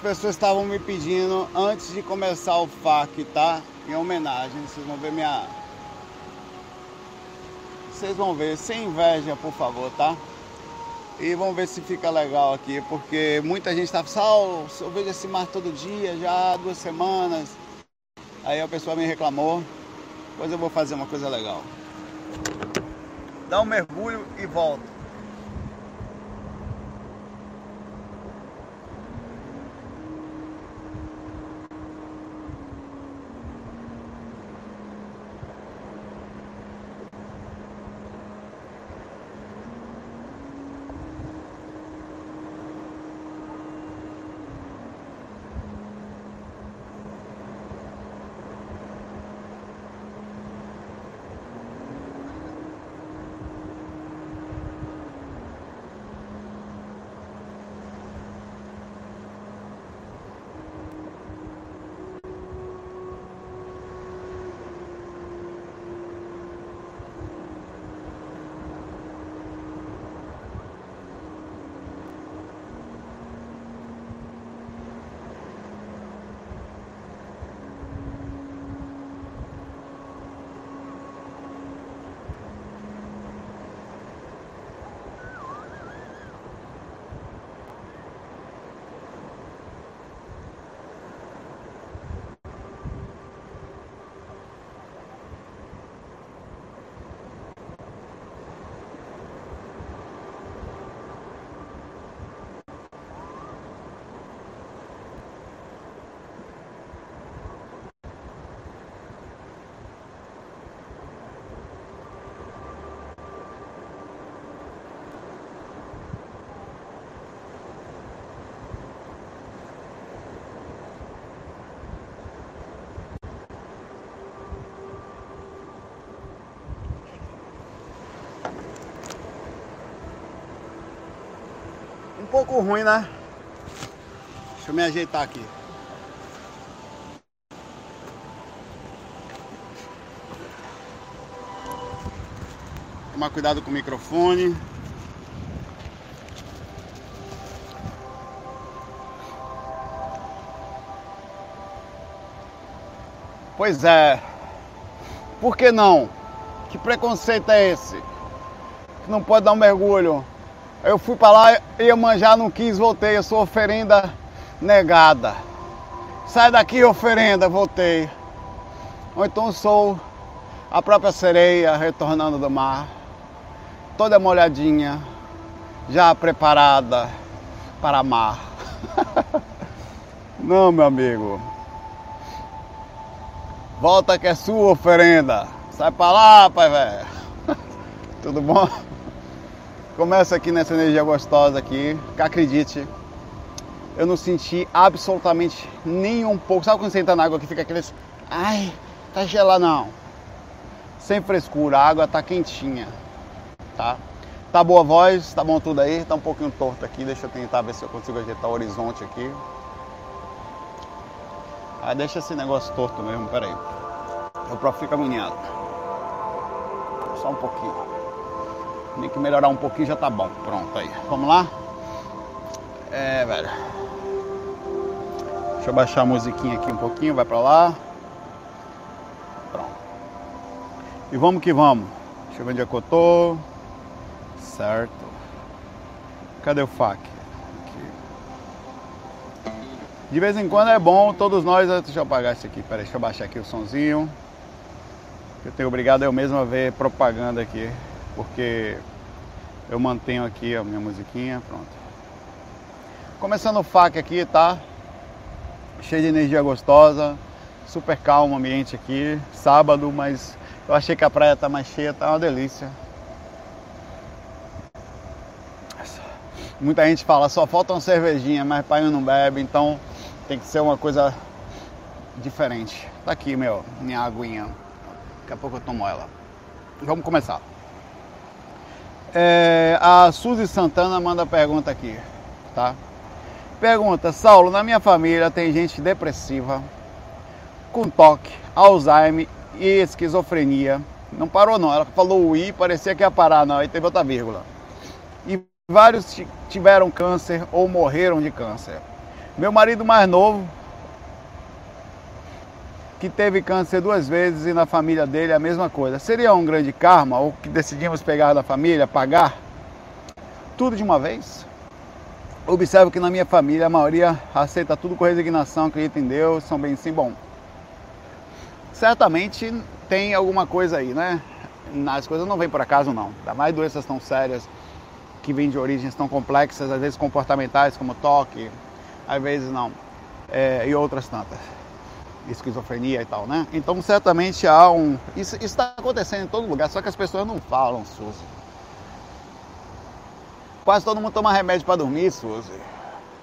pessoas estavam me pedindo antes de começar o FAQ, tá? Em homenagem, vocês vão ver minha. Vocês vão ver, sem inveja, por favor, tá? E vamos ver se fica legal aqui, porque muita gente tá Sal, eu vejo esse mar todo dia, já há duas semanas. Aí a pessoa me reclamou, pois eu vou fazer uma coisa legal. Dá um mergulho e volta. Pouco ruim, né? Deixa eu me ajeitar aqui. Tomar cuidado com o microfone. Pois é. Por que não? Que preconceito é esse? Que não pode dar um mergulho eu fui para lá, ia manjar, não quis, voltei. Eu sou oferenda negada. Sai daqui, oferenda, voltei. Ou então sou a própria sereia retornando do mar, toda molhadinha, já preparada para amar. Não, meu amigo. Volta que é sua oferenda. Sai para lá, pai velho. Tudo bom? Começa aqui nessa energia gostosa aqui, que acredite, eu não senti absolutamente nem um pouco. Sabe quando você entra na água que fica aqueles. Ai, tá gelado não. Sem frescura, a água tá quentinha. Tá? Tá boa voz, tá bom tudo aí, tá um pouquinho torto aqui. Deixa eu tentar ver se eu consigo ajeitar o horizonte aqui. Ah, deixa esse negócio torto mesmo, peraí. Eu próprio fico agoniado. Só um pouquinho. Tem que melhorar um pouquinho já tá bom. Pronto aí. Vamos lá? É, velho. Deixa eu baixar a musiquinha aqui um pouquinho, vai pra lá. Pronto. E vamos que vamos. Deixa eu ver onde é que eu tô. Certo. Cadê o FAC? De vez em quando é bom, todos nós. Deixa eu apagar isso aqui, peraí, deixa eu baixar aqui o sonzinho. Eu tenho obrigado eu mesmo a ver propaganda aqui porque eu mantenho aqui a minha musiquinha, pronto. Começando o FAC aqui, tá? Cheio de energia gostosa, super calmo o ambiente aqui, sábado, mas eu achei que a praia tá mais cheia, tá uma delícia. Muita gente fala, só falta uma cervejinha, mas pai não bebe, então tem que ser uma coisa diferente. Tá aqui, meu, minha aguinha. Daqui a pouco eu tomo ela. Vamos começar. É, a Suzy Santana manda pergunta aqui, tá? Pergunta, Saulo, na minha família tem gente depressiva, com toque, Alzheimer e esquizofrenia. Não parou não, ela falou o I, parecia que ia parar, não, aí teve outra vírgula. E vários tiveram câncer ou morreram de câncer. Meu marido mais novo, que teve câncer duas vezes e na família dele a mesma coisa. Seria um grande karma ou que decidimos pegar da família, pagar tudo de uma vez? Observo que na minha família a maioria aceita tudo com resignação, acredita em Deus, são bem sim bom. Certamente tem alguma coisa aí, né? As coisas não vêm por acaso não. Ainda mais doenças tão sérias que vêm de origens tão complexas, às vezes comportamentais como toque, às vezes não. É, e outras tantas esquizofrenia e tal, né? Então certamente há um. Isso está acontecendo em todo lugar, só que as pessoas não falam, Suzy. Quase todo mundo toma remédio para dormir, Suzy.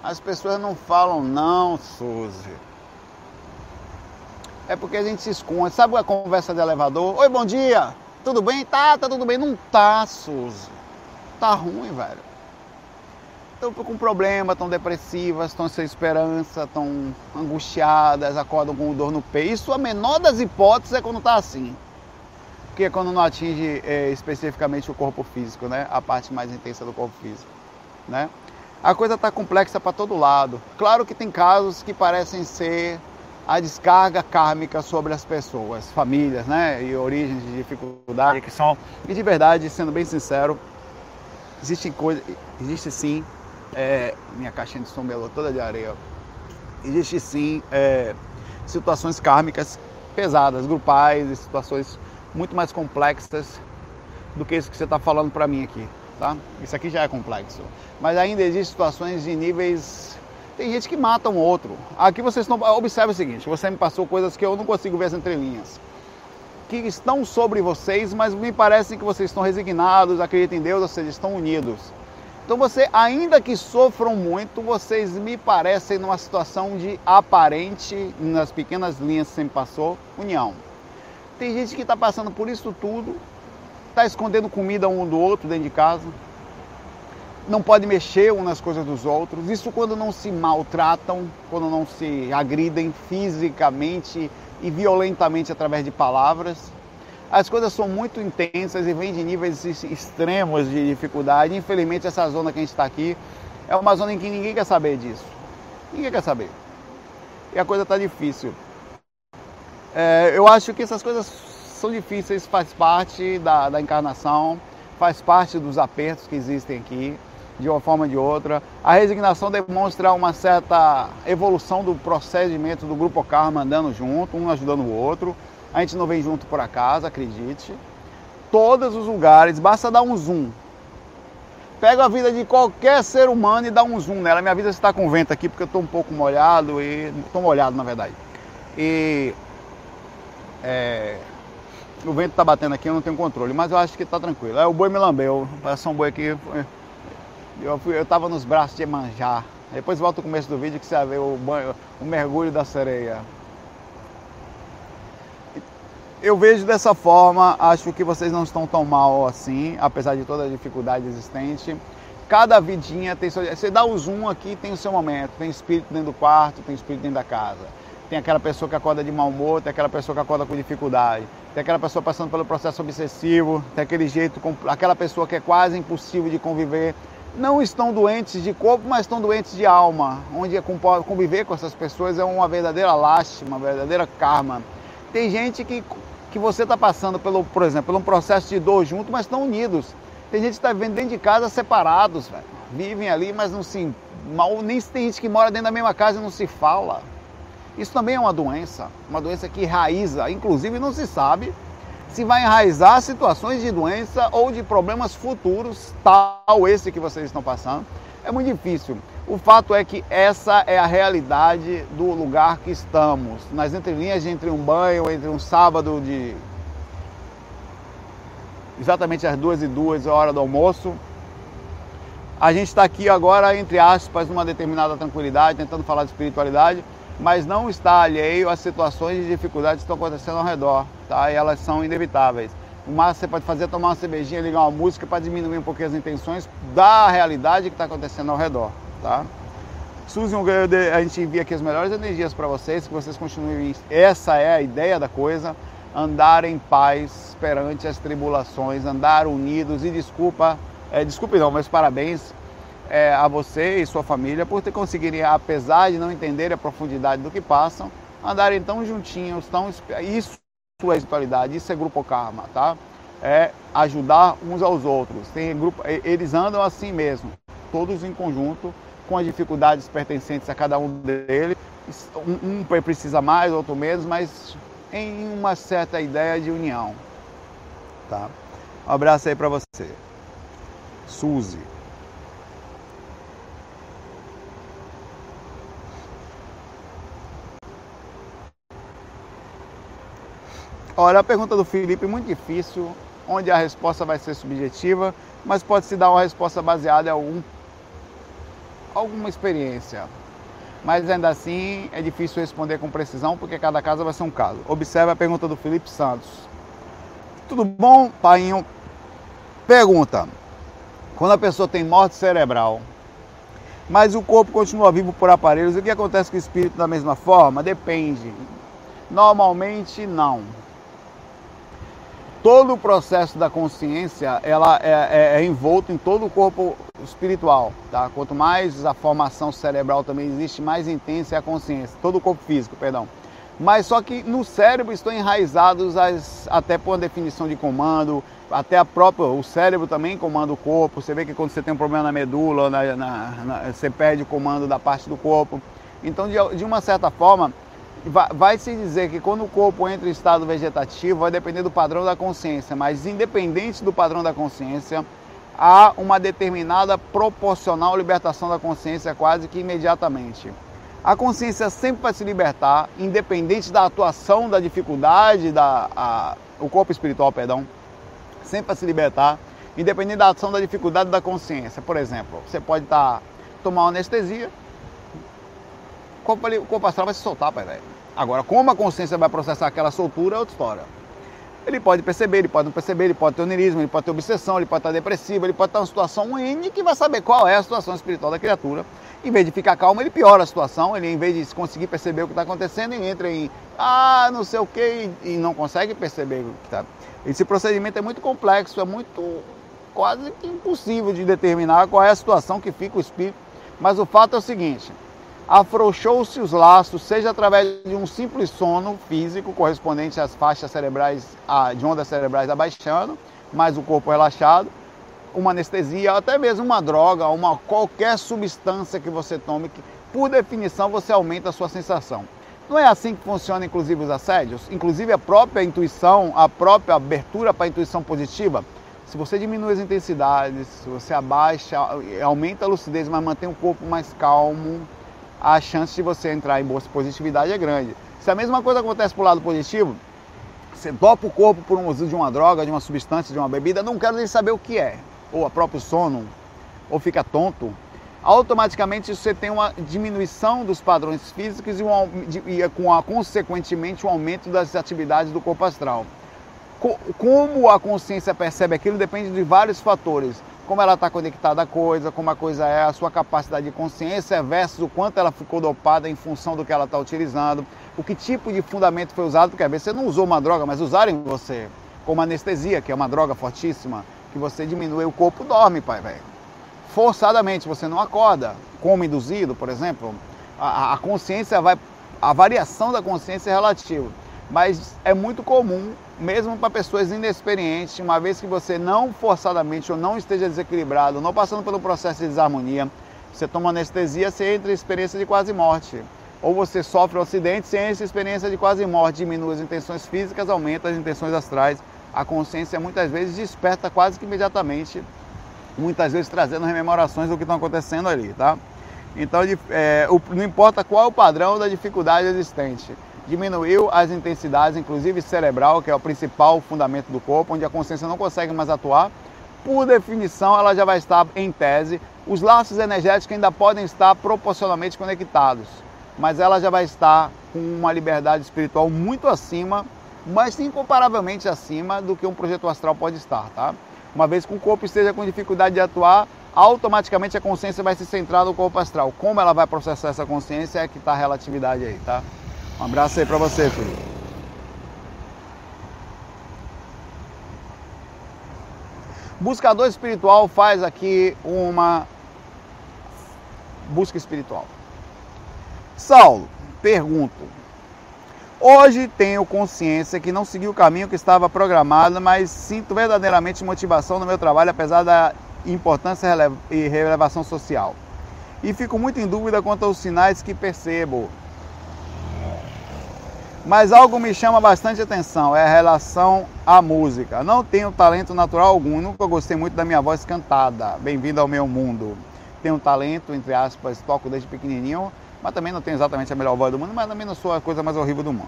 As pessoas não falam não, Suzy. É porque a gente se esconde. Sabe a conversa de elevador? Oi, bom dia! Tudo bem? Tá, tá tudo bem. Não tá, Suzy. Tá ruim, velho estão com problema, estão depressivas, estão sem esperança, estão angustiadas, acordam com dor no peito. Isso a menor das hipóteses é quando está assim. Porque é quando não atinge é, especificamente o corpo físico, né? A parte mais intensa do corpo físico, né? A coisa está complexa para todo lado. Claro que tem casos que parecem ser a descarga kármica sobre as pessoas, famílias, né? E origens de dificuldade que são. E de verdade, sendo bem sincero, existe coisa, existe sim é, minha caixinha de som toda de areia. Existe sim é, situações kármicas pesadas, grupais, e situações muito mais complexas do que isso que você está falando para mim aqui, tá? Isso aqui já é complexo. Mas ainda existem situações de níveis. Tem gente que mata um outro. Aqui vocês não. Observe o seguinte: você me passou coisas que eu não consigo ver as entrelinhas. Que estão sobre vocês, mas me parece que vocês estão resignados, acreditam em Deus, ou seja, estão unidos. Então você, ainda que sofram muito, vocês me parecem numa situação de aparente, nas pequenas linhas que sempre passou, união. Tem gente que está passando por isso tudo, está escondendo comida um do outro dentro de casa, não pode mexer um nas coisas dos outros. Isso quando não se maltratam, quando não se agridem fisicamente e violentamente através de palavras as coisas são muito intensas e vêm de níveis extremos de dificuldade. Infelizmente, essa zona que a gente está aqui é uma zona em que ninguém quer saber disso. Ninguém quer saber. E a coisa está difícil. É, eu acho que essas coisas são difíceis, faz parte da, da encarnação, faz parte dos apertos que existem aqui, de uma forma ou de outra. A resignação demonstra uma certa evolução do procedimento do grupo Karma andando junto, um ajudando o outro. A gente não vem junto por acaso, acredite. Todos os lugares, basta dar um zoom. Pega a vida de qualquer ser humano e dá um zoom nela. Minha vida está com vento aqui porque eu estou um pouco molhado e. estou molhado na verdade. E. É, o vento está batendo aqui, eu não tenho controle, mas eu acho que está tranquilo. É, o boi me lambeu, passou um boi aqui. Eu, fui, eu tava nos braços de manjar. Depois volta o começo do vídeo que você vai ver o, banho, o mergulho da sereia eu vejo dessa forma, acho que vocês não estão tão mal assim, apesar de toda a dificuldade existente. Cada vidinha tem seu. Você dá o zoom aqui, tem o seu momento. Tem espírito dentro do quarto, tem espírito dentro da casa. Tem aquela pessoa que acorda de mau humor, tem aquela pessoa que acorda com dificuldade. Tem aquela pessoa passando pelo processo obsessivo, tem aquele jeito, aquela pessoa que é quase impossível de conviver. Não estão doentes de corpo, mas estão doentes de alma. Onde conviver com essas pessoas é uma verdadeira lástima, uma verdadeira karma. Tem gente que que você está passando, pelo, por exemplo, por um processo de dor junto, mas estão unidos. Tem gente que está vivendo dentro de casa separados, velho. Vivem ali, mas não se. Mal, nem tem gente que mora dentro da mesma casa e não se fala. Isso também é uma doença, uma doença que enraiza, inclusive não se sabe se vai enraizar situações de doença ou de problemas futuros, tal esse que vocês estão passando. É muito difícil. O fato é que essa é a realidade do lugar que estamos. Nas entrelinhas entre um banho, entre um sábado de exatamente às duas e duas hora do almoço. A gente está aqui agora, entre aspas, numa determinada tranquilidade, tentando falar de espiritualidade, mas não está alheio às situações de dificuldade que estão acontecendo ao redor, tá? E elas são inevitáveis. O máximo você pode fazer é tomar uma cervejinha, ligar uma música para diminuir um pouquinho as intenções da realidade que está acontecendo ao redor tá? Suzy, a gente envia aqui as melhores energias para vocês, que vocês continuem. Essa é a ideia da coisa, andar em paz perante as tribulações, andar unidos e desculpa, é, desculpe não, mas parabéns é, a você e sua família por ter conseguirem, apesar de não entenderem a profundidade do que passam, andarem tão juntinhos, tão isso é espiritualidade, isso é grupo karma, tá? É ajudar uns aos outros. Tem grupo, eles andam assim mesmo, todos em conjunto, com as dificuldades pertencentes a cada um deles. Um, precisa mais, outro menos, mas em uma certa ideia de união, tá? Um abraço aí para você. Suzy. Olha, a pergunta do Felipe é muito difícil, onde a resposta vai ser subjetiva, mas pode se dar uma resposta baseada em algum, alguma experiência. Mas ainda assim é difícil responder com precisão, porque cada caso vai ser um caso. Observe a pergunta do Felipe Santos. Tudo bom, painho? Pergunta: Quando a pessoa tem morte cerebral, mas o corpo continua vivo por aparelhos, o que acontece com o espírito da mesma forma? Depende. Normalmente não todo o processo da consciência ela é, é, é, envolto em todo o corpo espiritual, tá? Quanto mais a formação cerebral também existe, mais intensa é a consciência, todo o corpo físico, perdão. Mas só que no cérebro estão enraizados as, até por uma definição de comando, até a própria, o cérebro também comanda o corpo. Você vê que quando você tem um problema na medula, na, na, na, você perde o comando da parte do corpo. Então, de, de uma certa forma, vai se dizer que quando o corpo entra em estado vegetativo, vai depender do padrão da consciência, mas independente do padrão da consciência, há uma determinada proporcional libertação da consciência quase que imediatamente. A consciência sempre vai se libertar, independente da atuação, da dificuldade, da, a, o corpo espiritual, perdão, sempre vai se libertar, independente da ação da dificuldade da consciência. Por exemplo, você pode estar tá, tomar uma anestesia, o corpo, ali, o corpo astral vai se soltar, pai velho. Agora, como a consciência vai processar aquela soltura é outra história. Ele pode perceber, ele pode não perceber, ele pode ter onerismo, ele pode ter obsessão, ele pode estar depressivo, ele pode estar em uma situação N que vai saber qual é a situação espiritual da criatura. Em vez de ficar calmo, ele piora a situação, ele em vez de conseguir perceber o que está acontecendo, ele entra em ah, não sei o que e não consegue perceber o que está. Esse procedimento é muito complexo, é muito quase que impossível de determinar qual é a situação que fica o espírito. Mas o fato é o seguinte, afrouxou-se os laços, seja através de um simples sono físico correspondente às faixas cerebrais, de ondas cerebrais abaixando, mais o corpo relaxado, uma anestesia, até mesmo uma droga, uma qualquer substância que você tome, que por definição você aumenta a sua sensação. Não é assim que funciona inclusive os assédios? Inclusive a própria intuição, a própria abertura para a intuição positiva. Se você diminui as intensidades, se você abaixa, aumenta a lucidez, mas mantém o corpo mais calmo, a chance de você entrar em bolsa positividade é grande. Se a mesma coisa acontece para o lado positivo, você dopa o corpo por um uso de uma droga, de uma substância, de uma bebida, não quero nem saber o que é, ou a próprio sono, ou fica tonto, automaticamente você tem uma diminuição dos padrões físicos e, um, e com a, consequentemente um aumento das atividades do corpo astral. Como a consciência percebe aquilo depende de vários fatores como ela está conectada à coisa, como a coisa é, a sua capacidade de consciência versus o quanto ela ficou dopada em função do que ela está utilizando, o que tipo de fundamento foi usado, porque às vezes você não usou uma droga, mas usaram em você, como anestesia, que é uma droga fortíssima, que você diminui o corpo, dorme, pai, velho. Forçadamente, você não acorda, como induzido, por exemplo. A, a consciência vai. A variação da consciência é relativa, mas é muito comum mesmo para pessoas inexperientes, uma vez que você não forçadamente ou não esteja desequilibrado, não passando pelo processo de desarmonia, você toma anestesia, você entra em experiência de quase morte. Ou você sofre um acidente, você entra em experiência de quase morte, diminui as intenções físicas, aumenta as intenções astrais. A consciência muitas vezes desperta quase que imediatamente, muitas vezes trazendo rememorações do que estão acontecendo ali, tá? Então, é, não importa qual é o padrão da dificuldade existente diminuiu as intensidades, inclusive cerebral, que é o principal fundamento do corpo, onde a consciência não consegue mais atuar. Por definição, ela já vai estar em tese. Os laços energéticos ainda podem estar proporcionalmente conectados, mas ela já vai estar com uma liberdade espiritual muito acima, mas incomparavelmente acima do que um projeto astral pode estar, tá? Uma vez que o corpo esteja com dificuldade de atuar, automaticamente a consciência vai se centrar no corpo astral. Como ela vai processar essa consciência é que está a relatividade aí, tá? Um abraço aí para você, filho. Buscador espiritual faz aqui uma busca espiritual. Saulo, pergunto. Hoje tenho consciência que não segui o caminho que estava programado, mas sinto verdadeiramente motivação no meu trabalho, apesar da importância e relevação social. E fico muito em dúvida quanto aos sinais que percebo. Mas algo me chama bastante atenção, é a relação à música. Não tenho talento natural algum, nunca gostei muito da minha voz cantada. Bem-vindo ao meu mundo. Tenho talento, entre aspas, toco desde pequenininho, mas também não tenho exatamente a melhor voz do mundo, mas também não sou a coisa mais horrível do mundo.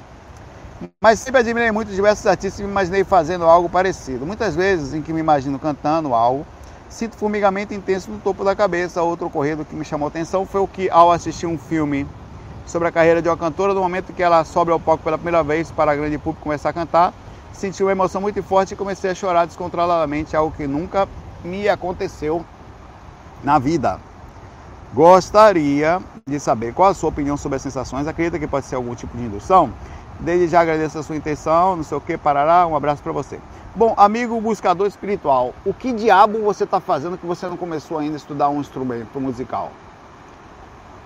Mas sempre admirei muito diversos artistas e me imaginei fazendo algo parecido. Muitas vezes em que me imagino cantando algo, sinto formigamento intenso no topo da cabeça. Outro ocorrido que me chamou atenção foi o que, ao assistir um filme sobre a carreira de uma cantora, no momento que ela sobe ao palco pela primeira vez para a grande público começar a cantar, senti uma emoção muito forte e comecei a chorar descontroladamente, algo que nunca me aconteceu na vida. Gostaria de saber qual a sua opinião sobre as sensações. Acredita que pode ser algum tipo de indução? Desde já agradeço a sua intenção, não sei o que, parará. Um abraço para você. Bom, amigo buscador espiritual, o que diabo você está fazendo que você não começou ainda a estudar um instrumento musical?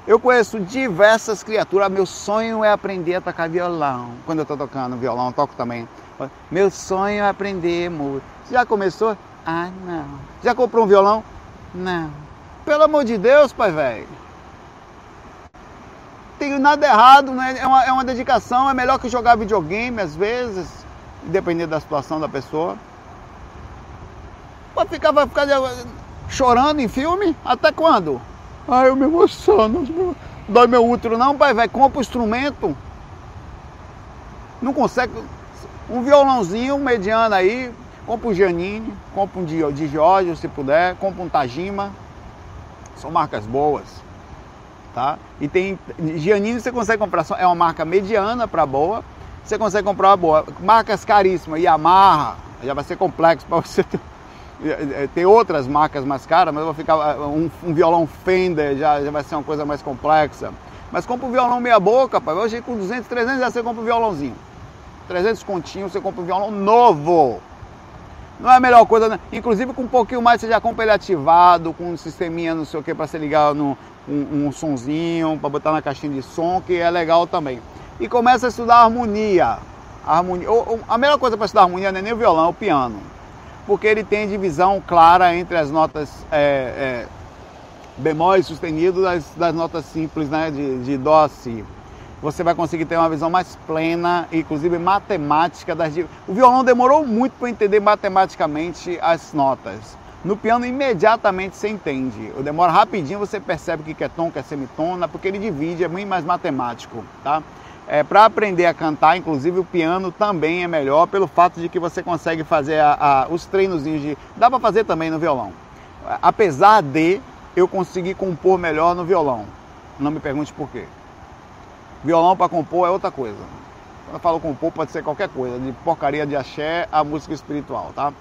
Eu conheço diversas criaturas. Meu sonho é aprender a tocar violão. Quando eu estou tocando violão, toco também. Meu sonho é aprender música. Já começou? Ah, não. Já comprou um violão? Não. Pelo amor de Deus, pai velho. Tenho nada errado, né? É uma, é uma dedicação. É melhor que jogar videogame às vezes, dependendo da situação da pessoa. Vai ficar, vai ficar chorando em filme? Até quando? Ai, eu me emociono. Dói meu útero. Não, pai, vai, compra o instrumento. Não consegue. Um violãozinho mediano aí. Compra um Giannini, compra um de Giorgio se puder, compra um Tajima. São marcas boas. Tá? E tem Giannini você consegue comprar, é uma marca mediana para boa. Você consegue comprar uma boa. Marcas caríssimas, Yamaha, já vai ser complexo para você ter é, é, tem outras marcas mais caras, mas vai ficar uh, um, um, violão Fender já, já vai ser uma coisa mais complexa. Mas compra um violão meia boca, pai. Hoje com 200, 300 já você compra um violãozinho. 300 continhos você compra um violão novo. Não é a melhor coisa, né? Inclusive com um pouquinho mais você já compra ele ativado, com um sisteminha não sei o que para você ligar no, um, um sonzinho, para botar na caixinha de som, que é legal também. E começa a estudar harmonia. A, harmonia. a melhor coisa para estudar harmonia não é nem o violão, é o piano porque ele tem divisão clara entre as notas é, é, bemóis sustenidos das, das notas simples né, de, de Dó a Si. Você vai conseguir ter uma visão mais plena, inclusive matemática das. O violão demorou muito para entender matematicamente as notas. No piano, imediatamente você entende. O demora rapidinho, você percebe o que é tom, o que é semitona, porque ele divide, é muito mais matemático, tá? É, para aprender a cantar, inclusive o piano também é melhor pelo fato de que você consegue fazer a, a, os treinozinhos de. Dá para fazer também no violão. Apesar de eu conseguir compor melhor no violão. Não me pergunte por quê. Violão para compor é outra coisa. Quando eu falo compor, pode ser qualquer coisa, de porcaria de axé a música espiritual, tá?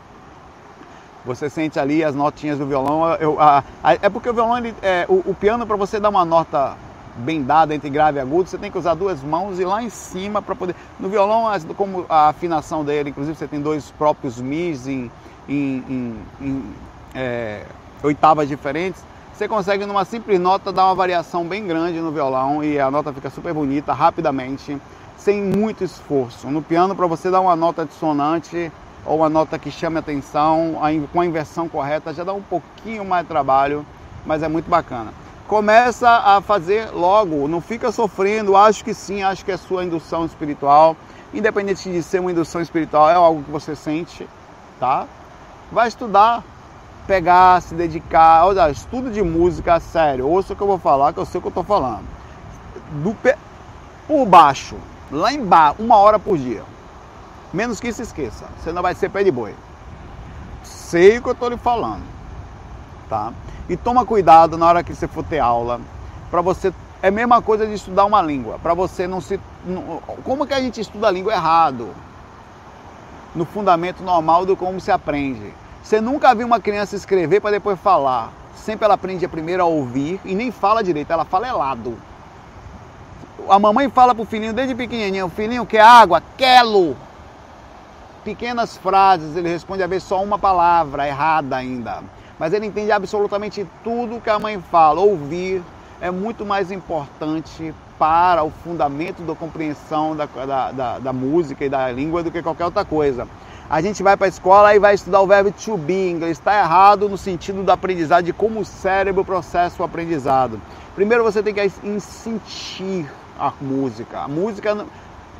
Você sente ali as notinhas do violão. Eu, a, é porque o violão, ele, é, o, o piano, para você dar uma nota bem dada entre grave e agudo, você tem que usar duas mãos e lá em cima para poder. No violão, como a afinação dele, inclusive você tem dois próprios mis em, em, em, em é, oitavas diferentes, você consegue numa simples nota dar uma variação bem grande no violão e a nota fica super bonita rapidamente, sem muito esforço. No piano, para você dar uma nota dissonante ou uma nota que chame atenção, com a inversão correta, já dá um pouquinho mais de trabalho, mas é muito bacana começa a fazer logo, não fica sofrendo, acho que sim, acho que é sua indução espiritual, independente de ser uma indução espiritual, é algo que você sente, tá? Vai estudar, pegar, se dedicar, olha, estudo de música, sério, ouça o que eu vou falar, que eu sei o que eu estou falando. Do pe... Por baixo, lá embaixo, uma hora por dia. Menos que se esqueça, você não vai ser pé de boi. Sei o que eu estou lhe falando, tá? E toma cuidado na hora que você for ter aula, para você é a mesma coisa de estudar uma língua, para você não se como que a gente estuda a língua errado? No fundamento normal do como se aprende. Você nunca viu uma criança escrever para depois falar. Sempre ela aprende primeiro a ouvir e nem fala direito, ela fala helado. A mamãe fala pro filhinho desde pequenininho, filhinho quer água? Quero. Pequenas frases, ele responde a ver só uma palavra errada ainda mas ele entende absolutamente tudo que a mãe fala. Ouvir, é muito mais importante para o fundamento da compreensão da, da, da, da música e da língua do que qualquer outra coisa. A gente vai para a escola e vai estudar o verbo to be em inglês. Está errado no sentido da aprendizagem, de como o cérebro processa o aprendizado. Primeiro você tem que sentir a música. A música.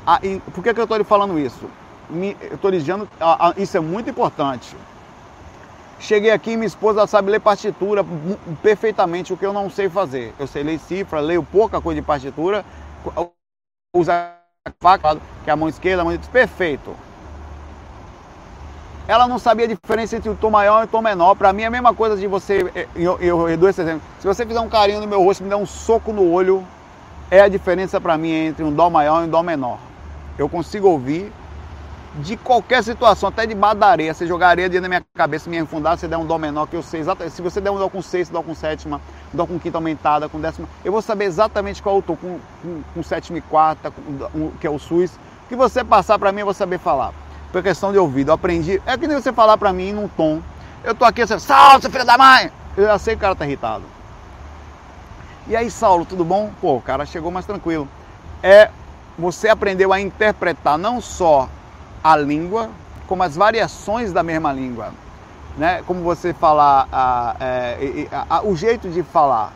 A, por que, que eu estou lhe falando isso? eu estou dizendo, isso é muito importante. Cheguei aqui, minha esposa sabe ler partitura perfeitamente, o que eu não sei fazer. Eu sei ler cifra, leio pouca coisa de partitura, usar faca, que é a mão esquerda, a mão esquerda, perfeito. Ela não sabia a diferença entre o tom maior e o tom menor. Para mim é a mesma coisa de você. Eu, eu, eu dou esse exemplo. Se você fizer um carinho no meu rosto, me der um soco no olho, é a diferença para mim entre um dó maior e um dó menor. Eu consigo ouvir de qualquer situação, até debaixo da areia. Você jogar areia dentro da minha cabeça, me enfundar, você der um dó menor que eu sei exatamente. Se você der um dó com sexta, dó com sétima, dó com quinta aumentada, com décima, eu vou saber exatamente qual eu tô, com, com, com sétima e quarta, com, que é o SUS. O que você passar para mim, eu vou saber falar. Por questão de ouvido, eu aprendi. É que nem você falar para mim num tom. Eu tô aqui, você, Saulo, seu filho da mãe! Eu já sei que o cara tá irritado. E aí, Saulo, tudo bom? Pô, o cara chegou mais tranquilo. É, você aprendeu a interpretar não só a língua, como as variações da mesma língua. Né? Como você falar, a, é, a, a, o jeito de falar.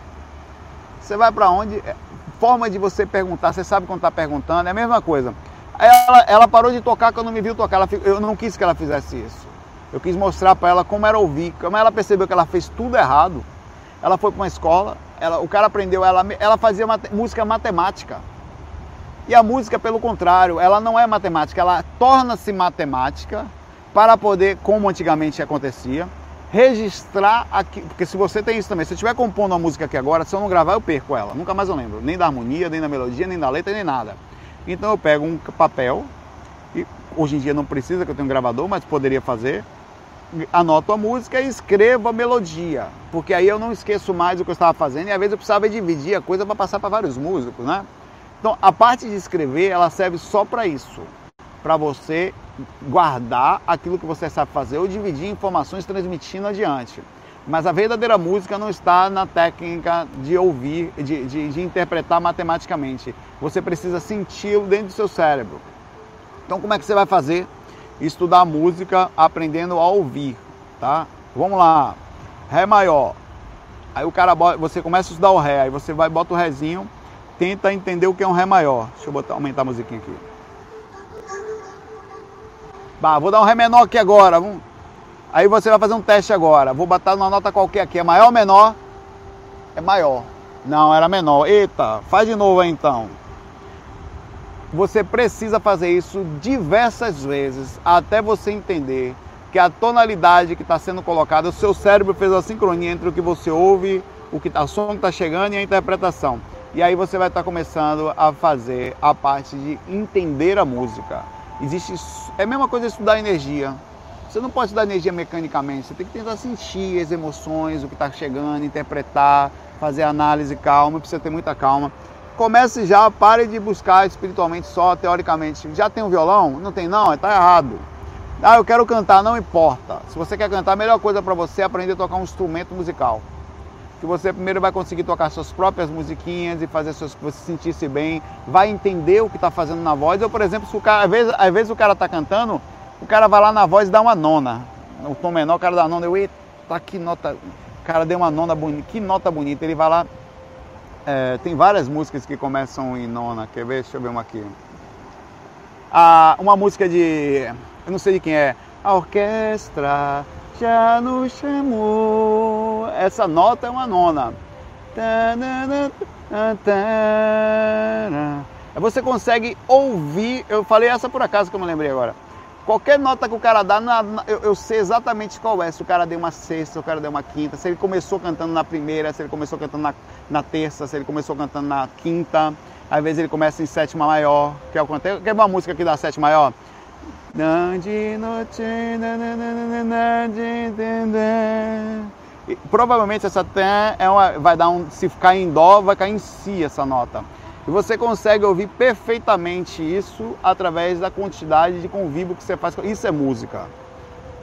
Você vai para onde? É, forma de você perguntar, você sabe quando está perguntando, é a mesma coisa. Ela, ela parou de tocar quando me viu tocar, ela, eu não quis que ela fizesse isso. Eu quis mostrar para ela como era ouvir, como ela percebeu que ela fez tudo errado. Ela foi para uma escola, ela, o cara aprendeu, ela, ela fazia música matemática. E a música, pelo contrário, ela não é matemática, ela torna-se matemática para poder, como antigamente acontecia, registrar aqui. Porque se você tem isso também, se eu estiver compondo uma música aqui agora, se eu não gravar, eu perco ela. Nunca mais eu lembro, nem da harmonia, nem da melodia, nem da letra, nem nada. Então eu pego um papel, e hoje em dia não precisa que eu tenha um gravador, mas poderia fazer. Anoto a música e escrevo a melodia, porque aí eu não esqueço mais o que eu estava fazendo e às vezes eu precisava dividir a coisa para passar para vários músicos, né? Então, a parte de escrever, ela serve só para isso, para você guardar aquilo que você sabe fazer ou dividir informações transmitindo adiante. Mas a verdadeira música não está na técnica de ouvir, de, de, de interpretar matematicamente. Você precisa senti-lo dentro do seu cérebro. Então, como é que você vai fazer? Estudar música aprendendo a ouvir, tá? Vamos lá. Ré maior. Aí o cara, você começa a estudar o Ré, aí você vai bota o Rézinho tenta entender o que é um Ré maior. Deixa eu botar, aumentar a musiquinha aqui. Bah, vou dar um Ré menor aqui agora. Aí você vai fazer um teste agora. Vou botar uma nota qualquer aqui. É maior ou menor? É maior. Não, era menor. Eita, faz de novo aí então. Você precisa fazer isso diversas vezes até você entender que a tonalidade que está sendo colocada, o seu cérebro fez a sincronia entre o que você ouve, o que tá, o som que está chegando e a interpretação. E aí você vai estar começando a fazer a parte de entender a música. Existe é a mesma coisa estudar energia. Você não pode estudar energia mecanicamente, você tem que tentar sentir as emoções, o que está chegando, interpretar, fazer análise calma, precisa ter muita calma. Comece já, pare de buscar espiritualmente só, teoricamente. Já tem um violão? Não tem não, está errado. Ah, eu quero cantar, não importa. Se você quer cantar, a melhor coisa para você é aprender a tocar um instrumento musical que você primeiro vai conseguir tocar suas próprias musiquinhas e fazer suas, você sentir-se bem, vai entender o que está fazendo na voz. Ou, por exemplo, se o cara, às vezes, às vezes o cara está cantando, o cara vai lá na voz e dá uma nona. O tom menor, o cara dá nona. Eu, eita, que nota. O cara deu uma nona bonita, que nota bonita. Ele vai lá. É, tem várias músicas que começam em nona. Quer ver? Deixa eu ver uma aqui. Ah, uma música de. Eu não sei de quem é. A orquestra já nos chamou. Essa nota é uma nona. Você consegue ouvir, eu falei essa por acaso que eu me lembrei agora. Qualquer nota que o cara dá, eu, sei exatamente qual é. Se o cara deu uma sexta, se o cara deu uma quinta, se ele começou cantando na primeira, se ele começou cantando na, na terça, se ele começou cantando na quinta. Às vezes ele começa em sétima maior, que é quanto? Quer uma música que dá sétima maior? Provavelmente essa tan é uma, vai dar um, se ficar em dó, vai cair em si essa nota. E você consegue ouvir perfeitamente isso através da quantidade de convívio que você faz. Isso é música.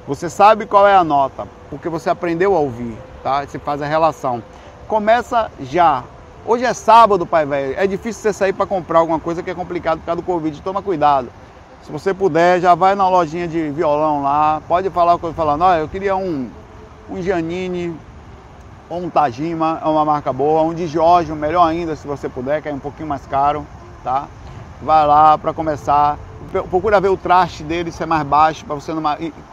Você sabe qual é a nota, porque você aprendeu a ouvir, tá? Você faz a relação. Começa já Hoje é sábado, pai velho. É difícil você sair para comprar alguma coisa que é complicado por causa do Covid. Toma cuidado. Se você puder, já vai na lojinha de violão lá. Pode falar com ele falando, olha, eu queria um, um Giannini ou um Tajima, é uma marca boa, um de Giorgio, melhor ainda se você puder, que é um pouquinho mais caro, tá? Vai lá para começar. Procura ver o traste dele se é mais baixo, para você não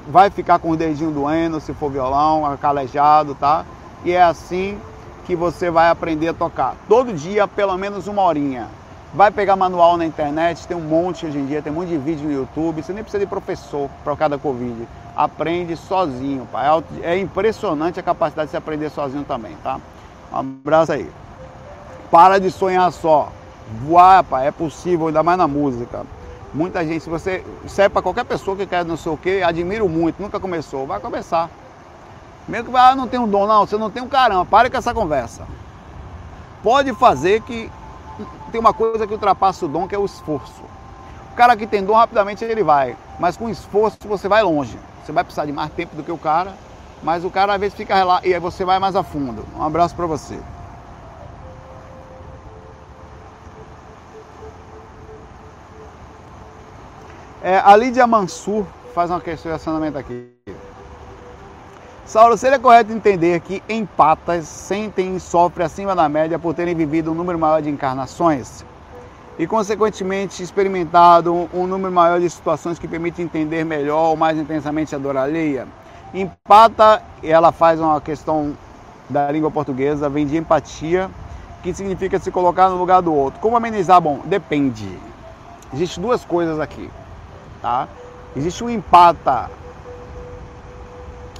vai ficar com o dedinho doendo se for violão, calejado, tá? E é assim que você vai aprender a tocar. Todo dia, pelo menos uma horinha. Vai pegar manual na internet, tem um monte hoje em dia, tem um monte de vídeo no YouTube. Você nem precisa de professor para cada Covid. Aprende sozinho, pai. É, é impressionante a capacidade de se aprender sozinho também, tá? Um abraço aí. Para de sonhar só. Voar, pai, é possível, ainda mais na música. Muita gente, se você serve para qualquer pessoa que quer não sei o que, admiro muito, nunca começou, vai começar. Mesmo que ah, não tem um dom, não, você não tem um caramba, pare com essa conversa. Pode fazer que tem uma coisa que ultrapassa o dom, que é o esforço. O cara que tem dom, rapidamente ele vai, mas com esforço você vai longe. Você vai precisar de mais tempo do que o cara, mas o cara às vezes fica lá e aí você vai mais a fundo. Um abraço para você. É, a Lídia Mansur faz um questionamento aqui. Saulo, seria correto entender que empatas sentem e sofrem acima da média por terem vivido um número maior de encarnações e, consequentemente, experimentado um número maior de situações que permitem entender melhor ou mais intensamente a dor alheia? Empata, ela faz uma questão da língua portuguesa, vem de empatia, que significa se colocar no lugar do outro. Como amenizar? Bom, depende. Existem duas coisas aqui, tá? Existe o empata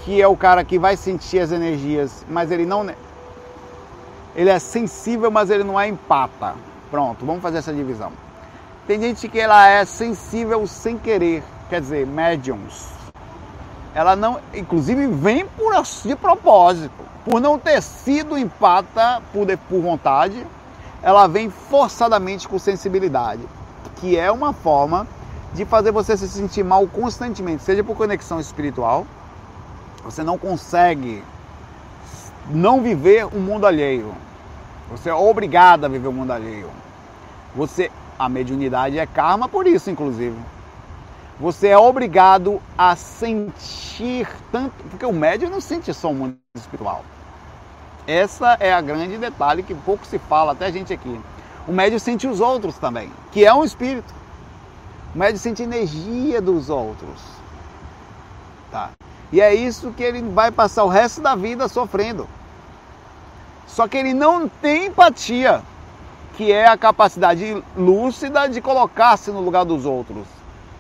que é o cara que vai sentir as energias, mas ele não. Ele é sensível, mas ele não é empata. Pronto, vamos fazer essa divisão. Tem gente que ela é sensível sem querer, quer dizer, médiums. Ela não, inclusive, vem por de propósito, por não ter sido empata por, por vontade, ela vem forçadamente com sensibilidade, que é uma forma de fazer você se sentir mal constantemente, seja por conexão espiritual, você não consegue não viver o um mundo alheio. Você é obrigado a viver o um mundo alheio. Você, a mediunidade é karma por isso, inclusive. Você é obrigado a sentir tanto, porque o médium não sente só o mundo espiritual. Essa é a grande detalhe que pouco se fala, até a gente aqui. O médium sente os outros também, que é um espírito. O médium sente energia dos outros. Tá? E é isso que ele vai passar o resto da vida sofrendo. Só que ele não tem empatia, que é a capacidade lúcida de colocar-se no lugar dos outros.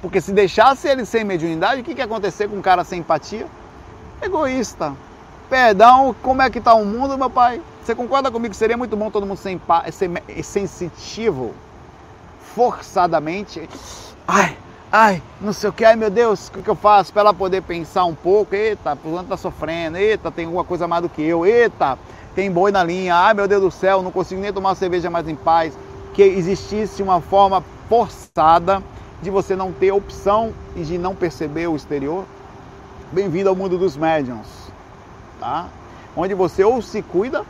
Porque se deixasse ele sem mediunidade, o que, que ia acontecer com um cara sem empatia? Egoísta. Perdão, como é que está o mundo, meu pai? Você concorda comigo que seria muito bom todo mundo ser, sensitivo, forçadamente? Ai, ai, não sei o que, ai meu Deus, o que, eu faço para ela poder pensar um pouco? Eita, fulano tá sofrendo, eita, tem alguma coisa mais do que eu, eita, tem boi na linha, ai meu Deus do céu, não consigo nem tomar cerveja mais em paz. Que existisse uma forma forçada de você não ter opção e de não perceber o exterior. Bem-vindo ao mundo dos médiums, tá? Onde você ou se cuida,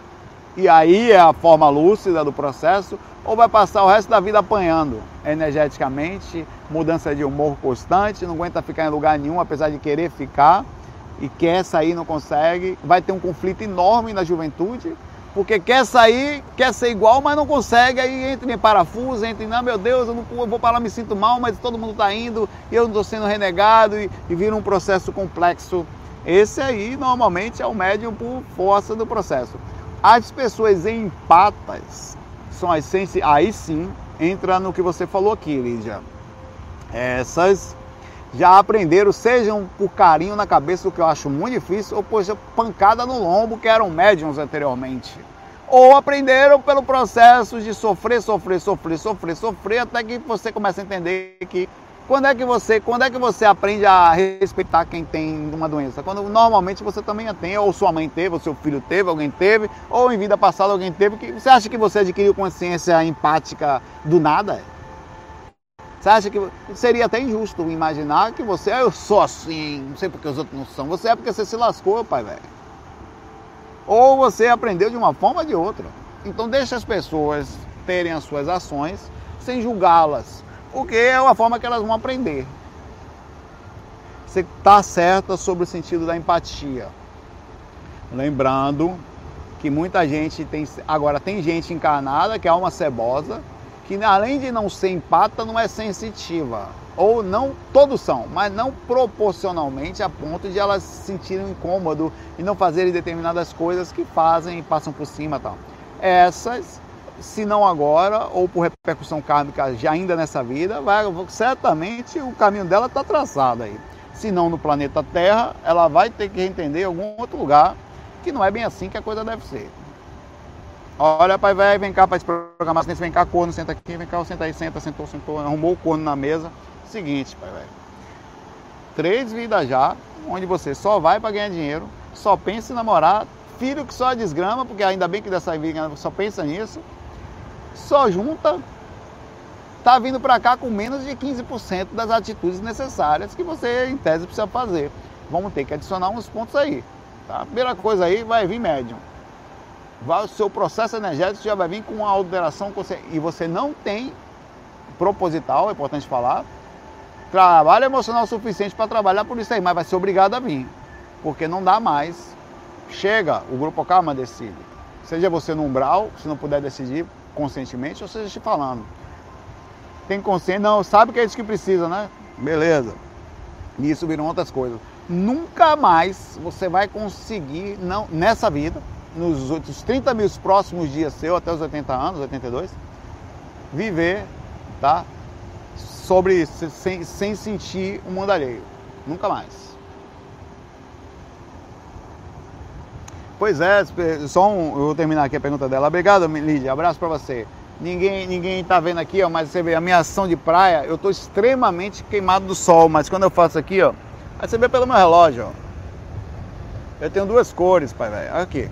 e aí é a forma lúcida do processo, ou vai passar o resto da vida apanhando energeticamente, mudança de humor constante, não aguenta ficar em lugar nenhum, apesar de querer ficar e quer sair, não consegue. Vai ter um conflito enorme na juventude, porque quer sair, quer ser igual, mas não consegue. Aí entra em parafuso, entra em, não, meu Deus, eu, não, eu vou para lá, me sinto mal, mas todo mundo está indo e eu estou sendo renegado e, e vira um processo complexo. Esse aí, normalmente, é o médium por força do processo. As pessoas empatas são as sensi... Aí sim, entra no que você falou aqui, Lídia. Essas já aprenderam, sejam por carinho na cabeça, o que eu acho muito difícil, ou por pancada no lombo, que eram médiums anteriormente. Ou aprenderam pelo processo de sofrer, sofrer, sofrer, sofrer, sofrer, até que você começa a entender que quando é que você, quando é que você aprende a respeitar quem tem uma doença? Quando normalmente você também a tem, ou sua mãe teve, ou seu filho teve, alguém teve, ou em vida passada alguém teve. Que você acha que você adquiriu consciência empática do nada? Você acha que seria até injusto imaginar que você, ah, eu sou assim, não sei porque os outros não são. Você é porque você se lascou, pai velho. Ou você aprendeu de uma forma ou de outra. Então deixa as pessoas terem as suas ações sem julgá-las, porque é a forma que elas vão aprender. Você está certa sobre o sentido da empatia. Lembrando que muita gente tem. Agora, tem gente encarnada que é uma cebosa, que além de não ser empata, não é sensitiva. Ou não, todos são, mas não proporcionalmente a ponto de elas se sentirem incômodo e não fazerem determinadas coisas que fazem e passam por cima tal. Essas, se não agora, ou por repercussão kármica já ainda nessa vida, vai, certamente o caminho dela está traçado aí. Se não no planeta Terra, ela vai ter que entender em algum outro lugar que não é bem assim que a coisa deve ser. Olha, pai velho, vem cá para esse programa, vem cá, corno, senta aqui, vem cá, senta aí, senta, sentou, sentou, arrumou o corno na mesa. Seguinte, pai velho. Três vidas já, onde você só vai para ganhar dinheiro, só pensa em namorar, filho que só desgrama, porque ainda bem que dessa vida só pensa nisso, só junta, tá vindo para cá com menos de 15% das atitudes necessárias que você, em tese, precisa fazer. Vamos ter que adicionar uns pontos aí. Tá? Primeira coisa aí vai vir médium. Vai, o seu processo energético já vai vir com uma alteração e você não tem proposital, é importante falar, trabalho emocional suficiente para trabalhar por isso aí, mas vai ser obrigado a vir, porque não dá mais. Chega, o grupo Karma decide. Seja você no umbral, se não puder decidir conscientemente, ou seja te falando. Tem consciência, não, sabe que é isso que precisa, né? Beleza. Nisso viram outras coisas nunca mais você vai conseguir, não, nessa vida, nos outros 30 mil próximos dias seu, até os 80 anos, 82, viver, tá? Sobre, sem, sem sentir o mundo alheio. Nunca mais. Pois é, só um, eu vou terminar aqui a pergunta dela. Obrigado, Lídia. Abraço para você. Ninguém, ninguém tá vendo aqui, ó, mas você vê a minha ação de praia, eu tô extremamente queimado do sol, mas quando eu faço aqui, ó, Aí você vê pelo meu relógio, ó. Eu tenho duas cores, pai, velho. Aqui.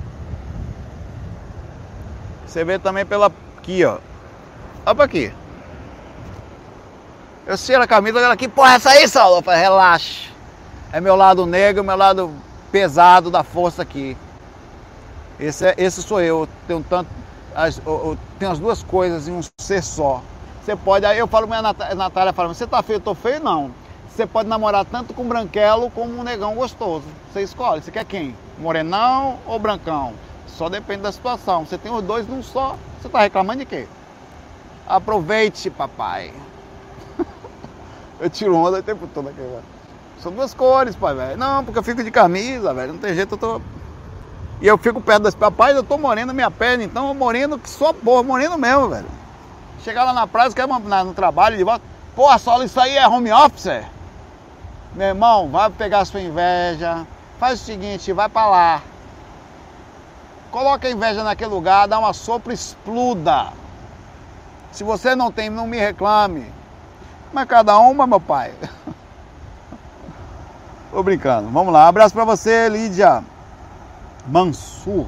Você vê também pela aqui, ó. Olha pra aqui. Eu cheiro a camisa, olha aqui, porra, essa aí, Saulo? Eu falei, relaxa. É meu lado negro, meu lado pesado da força aqui. Esse, é, esse sou eu. tenho tanto. As, eu, tenho as duas coisas em um ser só. Você pode. Aí eu falo, minha Natália fala, você tá feio? Eu tô feio? Não. Você pode namorar tanto com branquelo como um negão gostoso. Você escolhe, você quer quem? Morenão ou brancão? Só depende da situação. Você tem os dois num só. Você está reclamando de quê? Aproveite, papai. eu tiro onda o tempo todo aqui, velho. São duas cores, pai, velho. Não, porque eu fico de camisa, velho. Não tem jeito, eu tô. E eu fico perto das. Papai, eu tô moreno minha perna, então eu moreno que só porra, moreno mesmo, velho. Chegar lá na praia, quer no trabalho de volta. Porra, só isso aí é home office? Meu irmão, vai pegar sua inveja. Faz o seguinte, vai para lá. Coloca a inveja naquele lugar, dá uma sopra, exploda. Se você não tem, não me reclame. Mas cada uma, meu pai. Tô brincando. Vamos lá. Abraço para você, Lídia Mansur.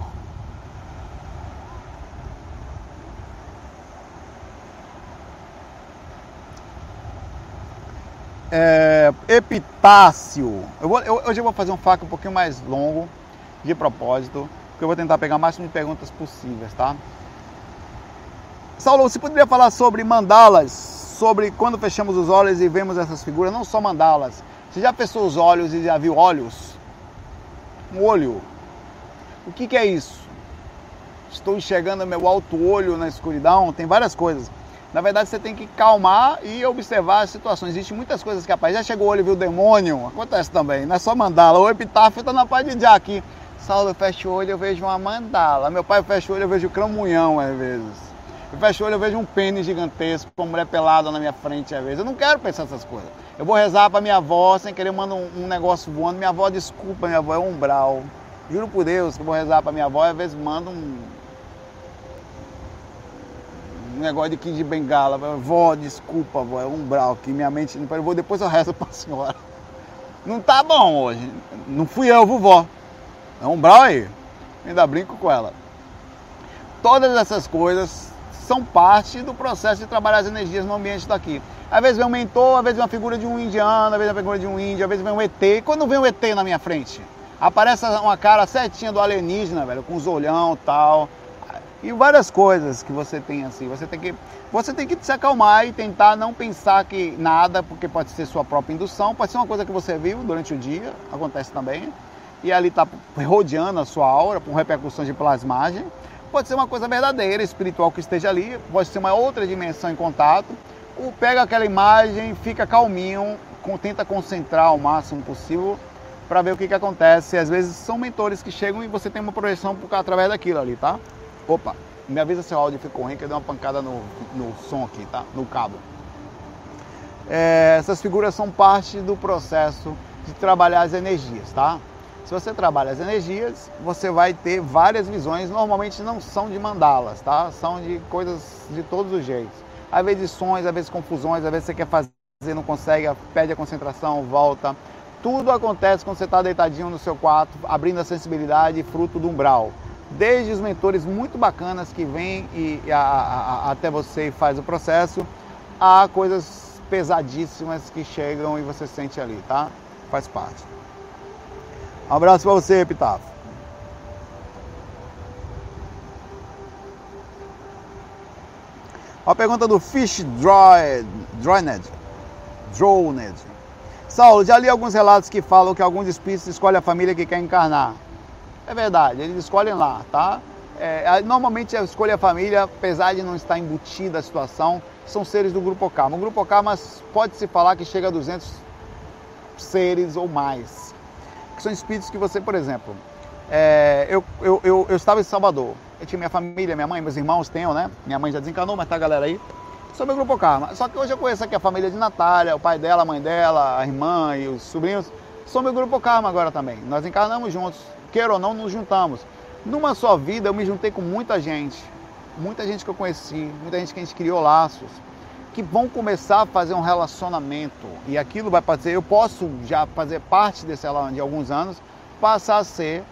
é, epitácio. Eu vou, eu, hoje eu vou fazer um faco um pouquinho mais longo, de propósito, porque eu vou tentar pegar o máximo de perguntas possíveis, tá? Saulo, você poderia falar sobre mandalas, sobre quando fechamos os olhos e vemos essas figuras, não só mandalas. Você já fechou os olhos e já viu olhos? Um olho. O que, que é isso? Estou enxergando meu alto olho na escuridão, tem várias coisas. Na verdade, você tem que calmar e observar as situações. Existem muitas coisas que, rapaz, já chegou o olho e viu o demônio, acontece também. Não é só mandala. O epitáfio está na parte de aqui. Saulo, eu fecho o olho eu vejo uma mandala. Meu pai fecha o olho eu vejo cramunhão às vezes. Eu fecho o olho eu vejo um pênis gigantesco, uma mulher pelada na minha frente às vezes. Eu não quero pensar essas coisas. Eu vou rezar para minha avó sem querer mandar um, um, negócio voando. Minha avó, desculpa, minha avó é umbral. Juro por Deus que eu vou rezar para minha avó e às vezes manda um um negócio de Kid de Bengala. Vó, desculpa, vó, é um umbral que minha mente não vou depois eu rezo pra senhora. Não tá bom hoje. Não fui eu, vovó. É um umbral aí. Ainda brinco com ela. Todas essas coisas são parte do processo de trabalhar as energias no ambiente daqui. Às vezes vem um mentor, às vezes vem uma figura de um indiano, às vezes vem uma figura de um índio, às vezes vem um ET. E quando vem um ET na minha frente, aparece uma cara certinha do alienígena, velho, com os olhão tal e várias coisas que você tem assim. Você tem que você tem que se acalmar e tentar não pensar que nada, porque pode ser sua própria indução, pode ser uma coisa que você viu durante o dia, acontece também, e ali está rodeando a sua aura com repercussões de plasmagem. Pode ser uma coisa verdadeira, espiritual que esteja ali, pode ser uma outra dimensão em contato. Pega aquela imagem, fica calminho, tenta concentrar o máximo possível para ver o que, que acontece. Às vezes são mentores que chegam e você tem uma projeção através daquilo ali, tá? Opa, me avisa se o áudio ficou ruim, que eu dei uma pancada no, no som aqui, tá? No cabo. É, essas figuras são parte do processo de trabalhar as energias, tá? Se você trabalha as energias, você vai ter várias visões, normalmente não são de mandalas, tá? São de coisas de todos os jeitos. Às vezes sonhos, às vezes confusões, às vezes você quer fazer, não consegue, perde a concentração, volta. Tudo acontece quando você está deitadinho no seu quarto, abrindo a sensibilidade, fruto do umbral desde os mentores muito bacanas que vêm e, a, a, até você e faz o processo, a coisas pesadíssimas que chegam e você sente ali, tá? Faz parte. Um abraço para você, Epitáfio. A pergunta do Fish Droid, Droined. Droned. Saulo, já li alguns relatos que falam que alguns espíritos escolhem a família que quer encarnar. É verdade, eles escolhem lá, tá? É, normalmente a escolha família, apesar de não estar embutida a situação, são seres do Grupo Karma. O Grupo Karma pode-se falar que chega a 200 seres ou mais. Que são espíritos que você, por exemplo, é, eu, eu, eu, eu, estava em Salvador, eu tinha minha família, minha mãe, meus irmãos tenho, né? Minha mãe já desencanou, mas tá a galera aí. Sou meu Grupo Karma. Só que hoje eu conheço aqui a família de Natália, o pai dela, a mãe dela, a irmã e os sobrinhos. Sou meu Grupo Karma agora também. Nós encarnamos juntos queira ou não, nos juntamos. Numa só vida, eu me juntei com muita gente, muita gente que eu conheci, muita gente que a gente criou laços, que vão começar a fazer um relacionamento. E aquilo vai fazer, eu posso já fazer parte desse relacionamento de alguns anos, passar a ser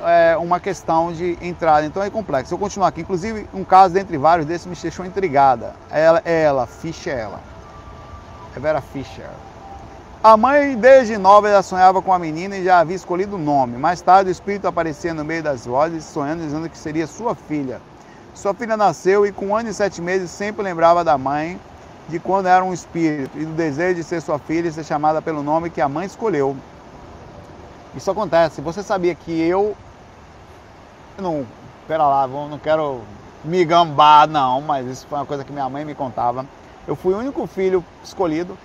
é, uma questão de entrada. Então é complexo. Eu continuar aqui, inclusive, um caso dentre vários desses me deixou intrigada. Ela, ela Fischer, ela. É Vera Fischer. A mãe, desde nova, já sonhava com a menina e já havia escolhido o nome. Mais tarde, o espírito aparecia no meio das vozes, sonhando, dizendo que seria sua filha. Sua filha nasceu e, com um ano e sete meses, sempre lembrava da mãe, de quando era um espírito, e do desejo de ser sua filha e ser chamada pelo nome que a mãe escolheu. Isso acontece. Você sabia que eu. não. Pera lá, não quero me gambar, não, mas isso foi uma coisa que minha mãe me contava. Eu fui o único filho escolhido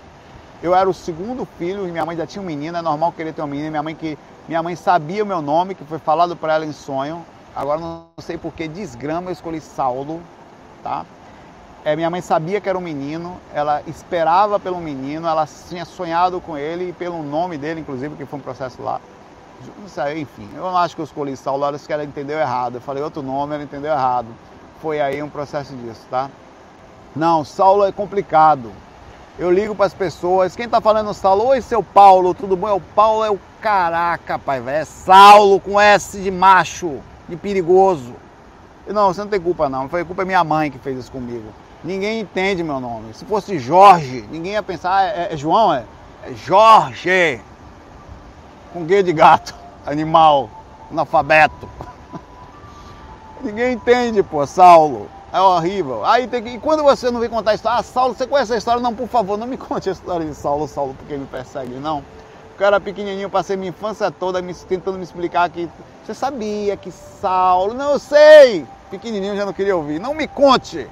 eu era o segundo filho e minha mãe já tinha um menino, é normal querer ter um menino. Minha mãe que minha mãe sabia o meu nome, que foi falado para ela em sonho. Agora não sei por que desgrama eu escolhi Saulo, tá? É, minha mãe sabia que era um menino, ela esperava pelo menino, ela tinha sonhado com ele e pelo nome dele, inclusive, que foi um processo lá. Não sei, enfim, eu não acho que eu escolhi Saulo, acho que ela entendeu errado. Eu falei outro nome, ela entendeu errado. Foi aí um processo disso, tá? Não, Saulo é complicado. Eu ligo para as pessoas, quem está falando Saulo? Oi, seu Paulo, tudo bom? É o Paulo é o caraca, pai, velho. É Saulo com S de macho, de perigoso. Não, você não tem culpa não. Foi culpa é minha mãe que fez isso comigo. Ninguém entende meu nome. Se fosse Jorge, ninguém ia pensar, ah, é, é João, é? É Jorge. Com guia de gato, animal, analfabeto. ninguém entende, pô, Saulo. É horrível. Aí tem que. E quando você não vem contar a história, ah, Saulo, você conhece a história? Não, por favor, não me conte a história de Saulo, Saulo, porque me persegue, não. O cara pequenininho, passei minha infância toda me, tentando me explicar que você sabia que Saulo. Não, eu sei! Pequenininho já não queria ouvir. Não me conte!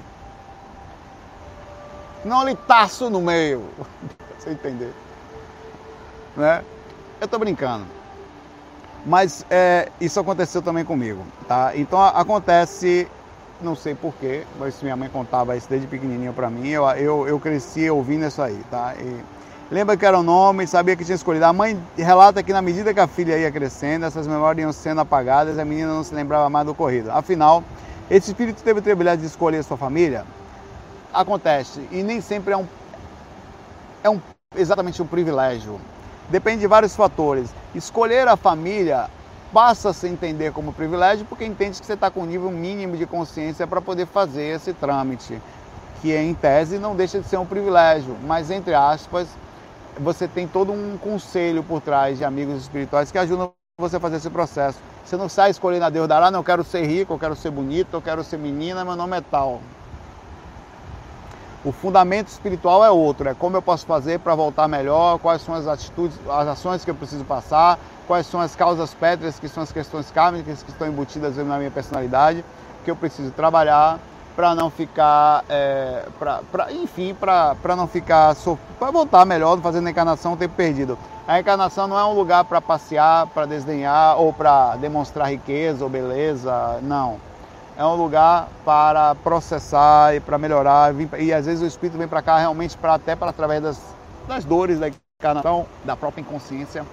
Não lhe taço no meio. você entender. Né? Eu tô brincando. Mas é, isso aconteceu também comigo, tá? Então acontece não sei porquê, mas minha mãe contava isso desde pequenininho para mim, eu, eu, eu cresci ouvindo isso aí, tá? E lembra que era o nome, sabia que tinha escolhido. A mãe relata que na medida que a filha ia crescendo, essas memórias iam sendo apagadas, a menina não se lembrava mais do ocorrido. Afinal, esse espírito teve o privilégio de escolher sua família? Acontece, e nem sempre é um, é um exatamente um privilégio. Depende de vários fatores. Escolher a família passa a se entender como privilégio porque entende que você está com um nível mínimo de consciência para poder fazer esse trâmite, que em tese não deixa de ser um privilégio, mas entre aspas, você tem todo um conselho por trás de amigos espirituais que ajudam você fazer esse processo. Você não sai escolhendo a Deus dará, não, eu quero ser rico, eu quero ser bonito, eu quero ser menina, meu nome é tal. O fundamento espiritual é outro, é como eu posso fazer para voltar melhor, quais são as atitudes, as ações que eu preciso passar, quais são as causas pétreas, que são as questões kármicas que estão embutidas na minha personalidade, que eu preciso trabalhar para não ficar, é, pra, pra, enfim, para não ficar, para voltar melhor, não fazendo encarnação o tempo perdido. A encarnação não é um lugar para passear, para desdenhar ou para demonstrar riqueza ou beleza, não é um lugar para processar e para melhorar. E às vezes o espírito vem para cá realmente para até para através das, das dores da encarnação, da própria inconsciência,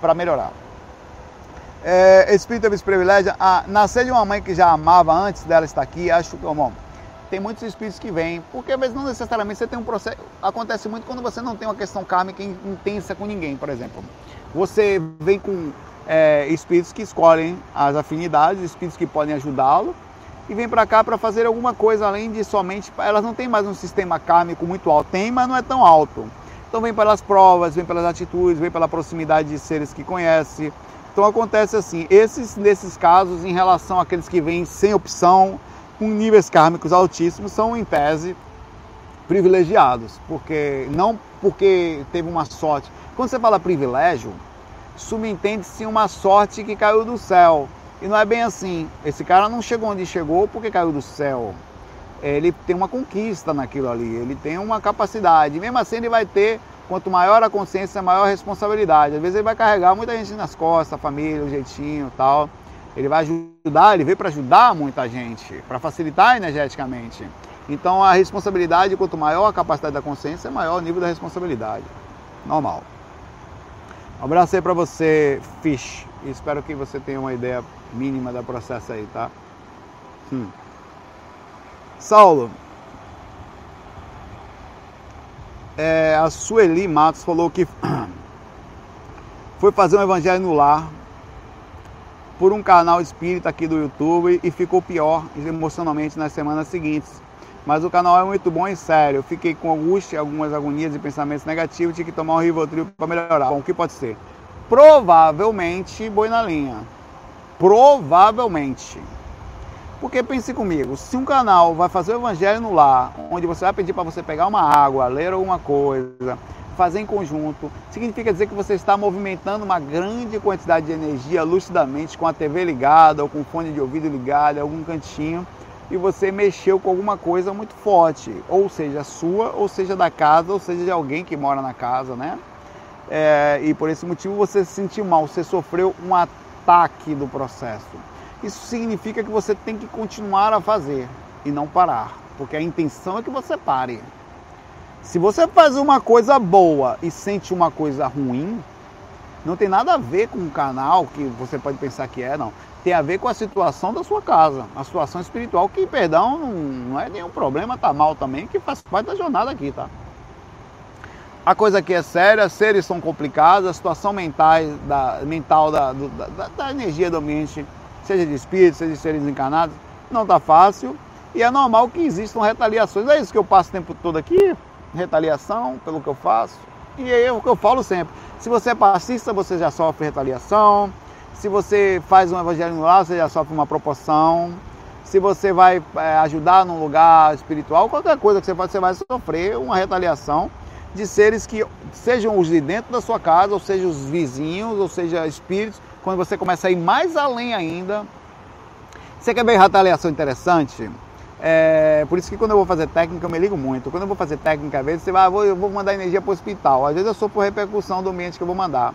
para melhorar. É, espírito teve esse privilégio. Ah, nascer de uma mãe que já amava antes dela estar aqui, acho que, bom, tem muitos espíritos que vêm, porque às vezes não necessariamente você tem um processo. Acontece muito quando você não tem uma questão kármica intensa com ninguém, por exemplo. Você vem com é, espíritos que escolhem as afinidades, espíritos que podem ajudá-lo e vem para cá para fazer alguma coisa além de somente. Elas não têm mais um sistema kármico muito alto, tem, mas não é tão alto. Então vem pelas provas, vem pelas atitudes, vem pela proximidade de seres que conhece. Então acontece assim, esses nesses casos, em relação àqueles que vêm sem opção, com níveis kármicos altíssimos, são em tese privilegiados, porque não porque teve uma sorte. Quando você fala privilégio, subentende-se uma sorte que caiu do céu. E não é bem assim. Esse cara não chegou onde chegou porque caiu do céu. Ele tem uma conquista naquilo ali, ele tem uma capacidade. Mesmo assim, ele vai ter, quanto maior a consciência, maior a responsabilidade. Às vezes, ele vai carregar muita gente nas costas, família, o jeitinho tal. Ele vai ajudar, ele veio para ajudar muita gente, para facilitar energeticamente. Então, a responsabilidade, quanto maior a capacidade da consciência, maior o nível da responsabilidade. Normal. Um abraço aí para você, Fish. espero que você tenha uma ideia mínima do processo aí, tá? Hum. Saulo. É, a Sueli Matos falou que foi fazer um evangelho no lar por um canal espírita aqui do YouTube e ficou pior emocionalmente nas semanas seguintes. Mas o canal é muito bom e sério. Fiquei com angústia, algumas agonias e pensamentos negativos. Tive que tomar um Rivotril para melhorar. Bom, o que pode ser? Provavelmente boi na linha. Provavelmente. Porque pense comigo, se um canal vai fazer o evangelho no lar, onde você vai pedir para você pegar uma água, ler alguma coisa, fazer em conjunto, significa dizer que você está movimentando uma grande quantidade de energia lucidamente com a TV ligada ou com o fone de ouvido ligado em algum cantinho e você mexeu com alguma coisa muito forte, ou seja, sua, ou seja da casa, ou seja de alguém que mora na casa, né? É, e por esse motivo você se sentiu mal, você sofreu um ataque do processo. Isso significa que você tem que continuar a fazer e não parar, porque a intenção é que você pare. Se você faz uma coisa boa e sente uma coisa ruim, não tem nada a ver com o canal que você pode pensar que é, não tem a ver com a situação da sua casa, a situação espiritual, que, perdão, não, é nenhum problema, tá mal também, que faz parte da jornada aqui, tá? A coisa aqui é séria, seres são complicados, a situação mental da, mental da, da, da energia do ambiente, seja de espíritos, seja de seres encarnados, não está fácil e é normal que existam retaliações. É isso que eu passo o tempo todo aqui, retaliação pelo que eu faço. E é o que eu falo sempre. Se você é passista, você já sofre retaliação. Se você faz um evangelho no lar, você já sofre uma proporção. Se você vai é, ajudar num lugar espiritual, qualquer coisa que você faça, você vai sofrer uma retaliação de seres que sejam os de dentro da sua casa, ou seja, os vizinhos, ou seja, espíritos. Quando você começa a ir mais além ainda, você quer ver retaliação interessante? É, por isso que quando eu vou fazer técnica eu me ligo muito. Quando eu vou fazer técnica, às vezes você vai, ah, vou, eu vou mandar energia para o hospital. Às vezes eu sou por repercussão do ambiente que eu vou mandar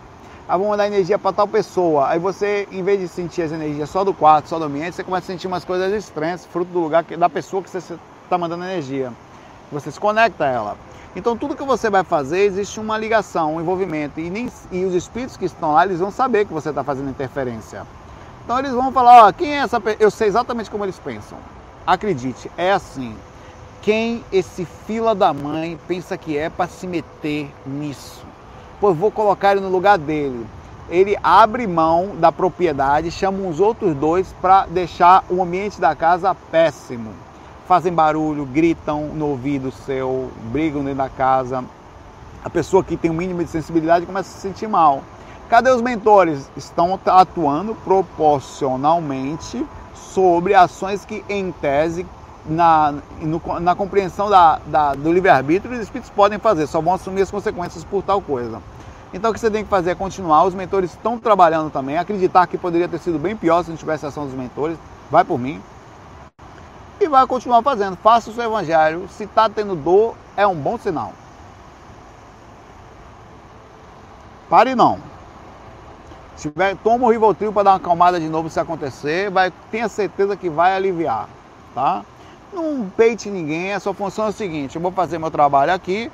ah, vou mandar energia para tal pessoa. Aí você, em vez de sentir as energias só do quarto, só do ambiente, você começa a sentir umas coisas estranhas, fruto do lugar, da pessoa que você está mandando energia. Você se conecta a ela. Então tudo que você vai fazer, existe uma ligação, um envolvimento. E, nem, e os espíritos que estão lá, eles vão saber que você está fazendo interferência. Então eles vão falar, ó, quem é essa pessoa? Eu sei exatamente como eles pensam. Acredite, é assim. Quem esse fila da mãe pensa que é para se meter nisso? Pois vou colocar ele no lugar dele. Ele abre mão da propriedade, chama os outros dois para deixar o ambiente da casa péssimo. Fazem barulho, gritam no ouvido seu, brigam dentro da casa. A pessoa que tem o um mínimo de sensibilidade começa a se sentir mal. Cadê os mentores? Estão atuando proporcionalmente sobre ações que, em tese, na, no, na compreensão da, da, do livre-arbítrio, os espíritos podem fazer, só vão assumir as consequências por tal coisa. Então o que você tem que fazer é continuar. Os mentores estão trabalhando também. Acreditar que poderia ter sido bem pior se não tivesse ação dos mentores. Vai por mim. E vai continuar fazendo. Faça o seu evangelho. Se está tendo dor, é um bom sinal. Pare não. Se tiver, toma o Rivotril para dar uma acalmada de novo se acontecer. Vai, tenha certeza que vai aliviar. Tá? Não peite ninguém. A sua função é o seguinte: eu vou fazer meu trabalho aqui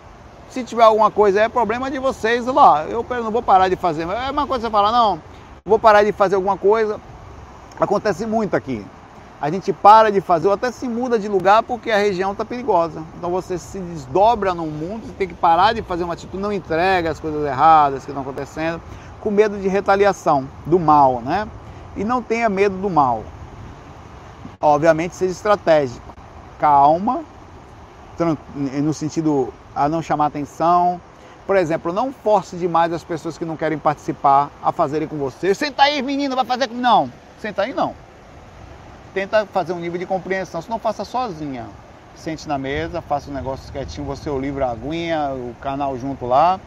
se tiver alguma coisa, é problema de vocês lá. Eu não vou parar de fazer. É uma coisa você falar, não, vou parar de fazer alguma coisa. Acontece muito aqui. A gente para de fazer ou até se muda de lugar porque a região está perigosa. Então você se desdobra no mundo, você tem que parar de fazer uma atitude, não entrega as coisas erradas que estão acontecendo, com medo de retaliação, do mal, né? E não tenha medo do mal. Obviamente seja estratégico. Calma, no sentido a não chamar atenção. Por exemplo, não force demais as pessoas que não querem participar a fazerem com você. Senta aí, menino, vai fazer comigo. Não, senta aí não. Tenta fazer um nível de compreensão, se não faça sozinha. Sente na mesa, faça um negócio quietinho, você o livro, a aguinha, o canal junto lá.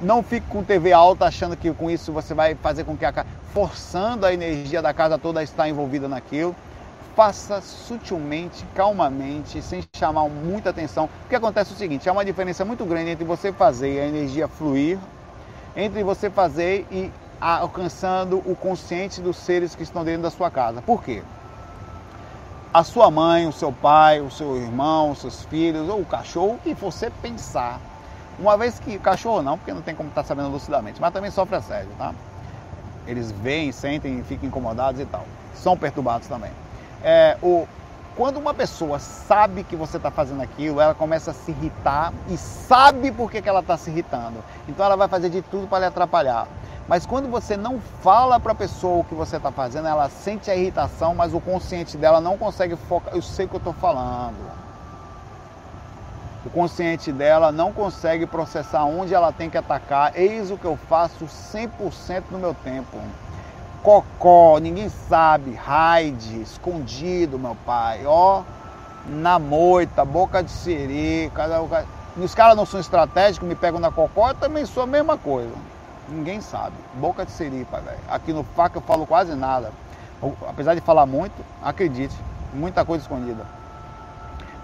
Não fique com TV alta achando que com isso você vai fazer com que a forçando a energia da casa toda a estar envolvida naquilo faça sutilmente, calmamente, sem chamar muita atenção. O que acontece é o seguinte: há uma diferença muito grande entre você fazer e a energia fluir, entre você fazer e alcançando o consciente dos seres que estão dentro da sua casa. Por quê? A sua mãe, o seu pai, o seu irmão, os seus filhos, ou o cachorro, o que você pensar. Uma vez que. Cachorro não, porque não tem como estar sabendo lucidamente, mas também sofre assédio, tá? Eles veem, sentem, ficam incomodados e tal. São perturbados também é, o, quando uma pessoa sabe que você está fazendo aquilo, ela começa a se irritar e sabe por que, que ela está se irritando. Então ela vai fazer de tudo para lhe atrapalhar. Mas quando você não fala para a pessoa o que você está fazendo, ela sente a irritação, mas o consciente dela não consegue focar. Eu sei o que eu estou falando. O consciente dela não consegue processar onde ela tem que atacar. Eis o que eu faço 100% do meu tempo. Cocó, ninguém sabe, raide, escondido, meu pai, ó, na moita, boca de siri, cada, cada... os caras não são estratégicos, me pegam na cocó, eu também sou a mesma coisa. Ninguém sabe, boca de siri, pai, velho. Aqui no faca eu falo quase nada. Apesar de falar muito, acredite, muita coisa escondida.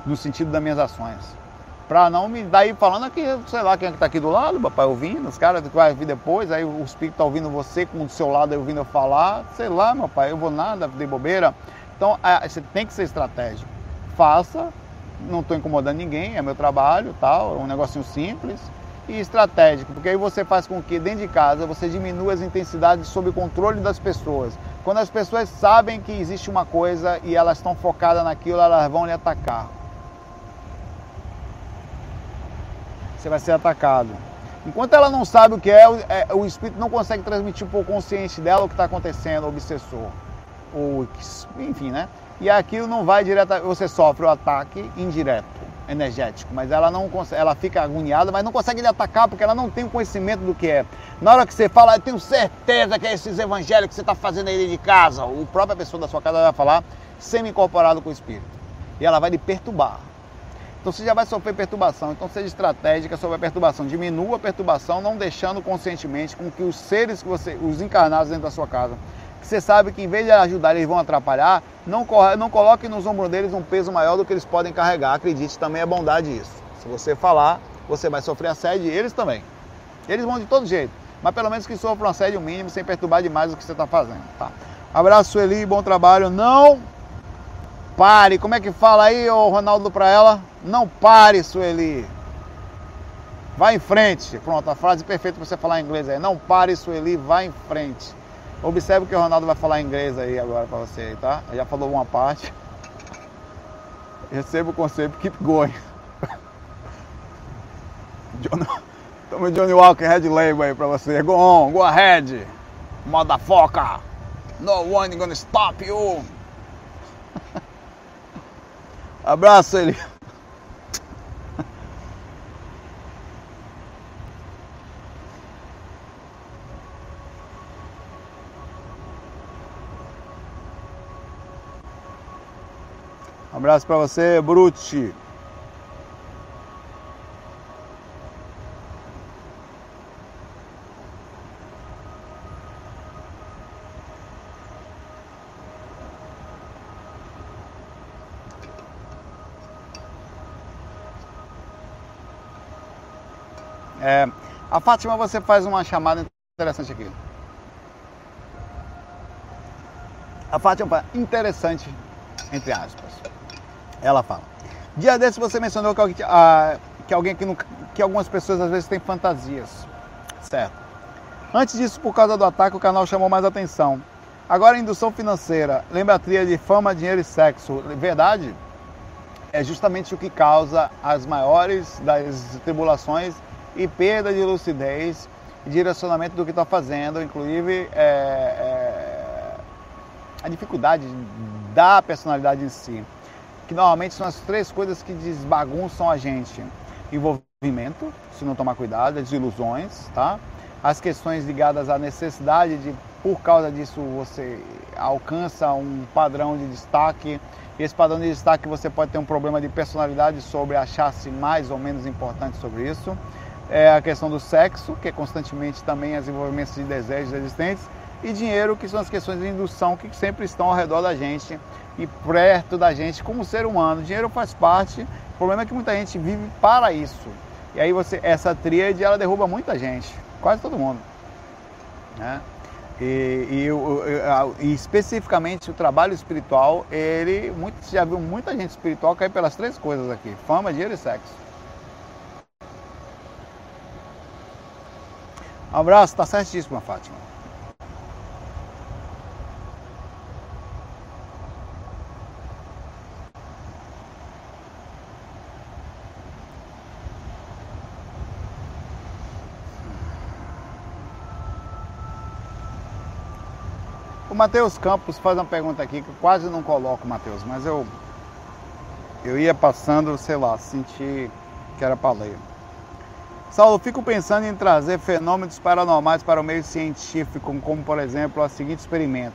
No sentido das minhas ações. Pra não me daí falando aqui, sei lá quem é que tá aqui do lado, papai, ouvindo, os caras que vai vir depois, aí o espírito tá ouvindo você com o seu lado aí ouvindo eu falar, sei lá, meu pai, eu vou nada, de bobeira. Então você tem que ser estratégico. Faça, não estou incomodando ninguém, é meu trabalho, tal, é um negocinho simples e estratégico, porque aí você faz com que dentro de casa você diminua as intensidades sob controle das pessoas. Quando as pessoas sabem que existe uma coisa e elas estão focadas naquilo, elas vão lhe atacar. Você vai ser atacado. Enquanto ela não sabe o que é, é o espírito não consegue transmitir para o consciente dela o que está acontecendo, o obsessor. Ou, enfim, né? E aquilo não vai direto, você sofre o ataque indireto, energético, mas ela não consegue, ela fica agoniada, mas não consegue lhe atacar porque ela não tem conhecimento do que é. Na hora que você fala, eu tenho certeza que é esses evangelhos que você está fazendo aí de casa, o própria pessoa da sua casa vai falar, semi-incorporado com o espírito. E ela vai lhe perturbar. Então você já vai sofrer perturbação. Então seja estratégica sobre a perturbação. Diminua a perturbação, não deixando conscientemente com que os seres que você, os encarnados dentro da sua casa, que você sabe que em vez de ajudar eles vão atrapalhar, não, não coloque nos ombros deles um peso maior do que eles podem carregar. Acredite, também é bondade isso. Se você falar, você vai sofrer assédio e eles também. Eles vão de todo jeito. Mas pelo menos que sofram assédio mínimo sem perturbar demais o que você está fazendo. Tá? Abraço, Sueli, bom trabalho. Não pare. Como é que fala aí, ô Ronaldo, para ela? Não pare, Sueli. Vá em frente. Pronto, a frase perfeita para você falar em inglês aí. Não pare, Sueli, vá em frente. Observe o que o Ronaldo vai falar em inglês aí agora para você, tá? Já falou uma parte. Receba o conceito, keep going. John, toma Johnny Walker Red Label aí pra você. Go on, go ahead. Motherfucker. No one gonna stop you. Abraço, ele. Abraço para você, Bruti. Fátima, você faz uma chamada interessante aqui. A Fátima, interessante, entre aspas. Ela fala. Dia desse você mencionou que, ah, que alguém que, que algumas pessoas às vezes têm fantasias. Certo. Antes disso, por causa do ataque, o canal chamou mais atenção. Agora, indução financeira. Lembra a trilha de fama, dinheiro e sexo. Verdade? É justamente o que causa as maiores das tribulações e perda de lucidez e direcionamento do que está fazendo, inclusive é, é, a dificuldade da personalidade em si, que normalmente são as três coisas que desbagunçam a gente: envolvimento, se não tomar cuidado, as ilusões, tá? As questões ligadas à necessidade de, por causa disso, você alcança um padrão de destaque. E esse padrão de destaque você pode ter um problema de personalidade sobre achar-se mais ou menos importante sobre isso é a questão do sexo, que é constantemente também as envolvimentos de desejos existentes, e dinheiro, que são as questões de indução que sempre estão ao redor da gente e perto da gente como ser humano. O dinheiro faz parte, o problema é que muita gente vive para isso. E aí você, essa tríade, ela derruba muita gente, quase todo mundo. Né? E, e, e, especificamente o trabalho espiritual, ele, muito, já viu muita gente espiritual cair pelas três coisas aqui: fama, dinheiro e sexo. Um abraço, tá certíssima, Fátima. O Matheus Campos faz uma pergunta aqui que eu quase não coloco, Matheus, mas eu eu ia passando, sei lá, senti que era ler. Saulo, fico pensando em trazer fenômenos paranormais para o meio científico, como por exemplo o seguinte experimento.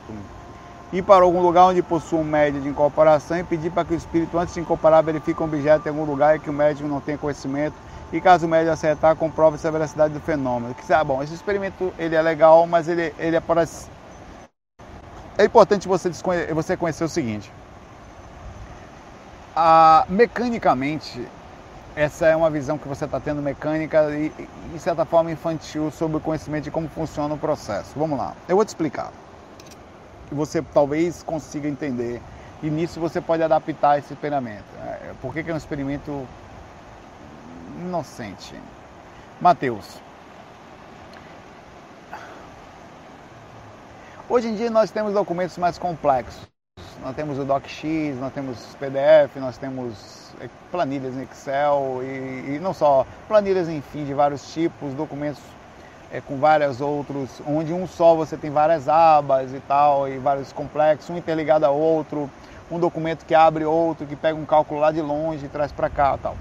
Ir para algum lugar onde possua um médio de incorporação e pedir para que o espírito, antes de incorporar, verifique um objeto em algum lugar e que o médico não tenha conhecimento. E caso o médico acertar, comprove a veracidade do fenômeno. Que, ah, bom, esse experimento ele é legal, mas ele, ele é para... É importante você, você conhecer o seguinte. Ah, mecanicamente, essa é uma visão que você está tendo mecânica e, de certa forma, infantil sobre o conhecimento de como funciona o processo. Vamos lá, eu vou te explicar. Você talvez consiga entender e nisso você pode adaptar esse experimento. É, por que, que é um experimento inocente? Mateus. Hoje em dia nós temos documentos mais complexos. Nós temos o DocX, nós temos PDF, nós temos é, planilhas em Excel e, e, não só planilhas, enfim, de vários tipos, documentos é, com vários outros, onde um só você tem várias abas e tal, e vários complexos, um interligado a outro, um documento que abre outro, que pega um cálculo lá de longe e traz para cá tal.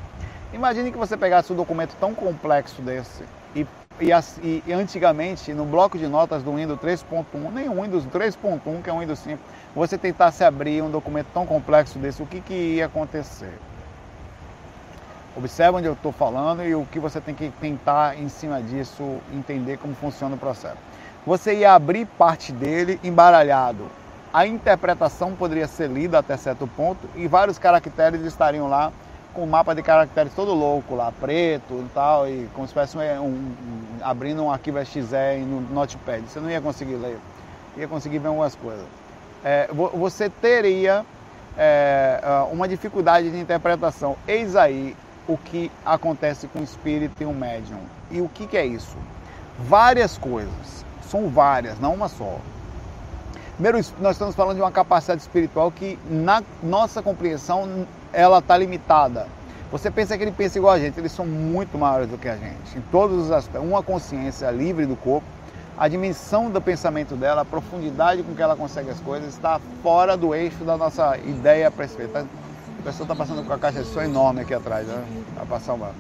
Imagine que você pegasse um documento tão complexo desse e, e, e antigamente no bloco de notas do Windows 3.1, nem o Windows 3.1, que é um Windows 5, você tentasse abrir um documento tão complexo desse, o que, que ia acontecer? Observe onde eu estou falando e o que você tem que tentar em cima disso entender como funciona o processo. Você ia abrir parte dele embaralhado. A interpretação poderia ser lida até certo ponto e vários caracteres estariam lá com o mapa de caracteres todo louco lá, preto e tal, e como se fosse um, um, abrindo um arquivo exe no Notepad. Você não ia conseguir ler, ia conseguir ver algumas coisas. É, você teria é, uma dificuldade de interpretação. Eis aí o que acontece com o espírito e o médium. E o que, que é isso? Várias coisas, são várias, não uma só. Primeiro, nós estamos falando de uma capacidade espiritual que, na nossa compreensão, ela está limitada. Você pensa que ele pensa igual a gente, eles são muito maiores do que a gente, em todos os aspectos. Uma consciência livre do corpo, a dimensão do pensamento dela, a profundidade com que ela consegue as coisas, está fora do eixo da nossa ideia perfeita. A pessoa está passando com a caixa de som enorme aqui atrás, né? Vai passar uma.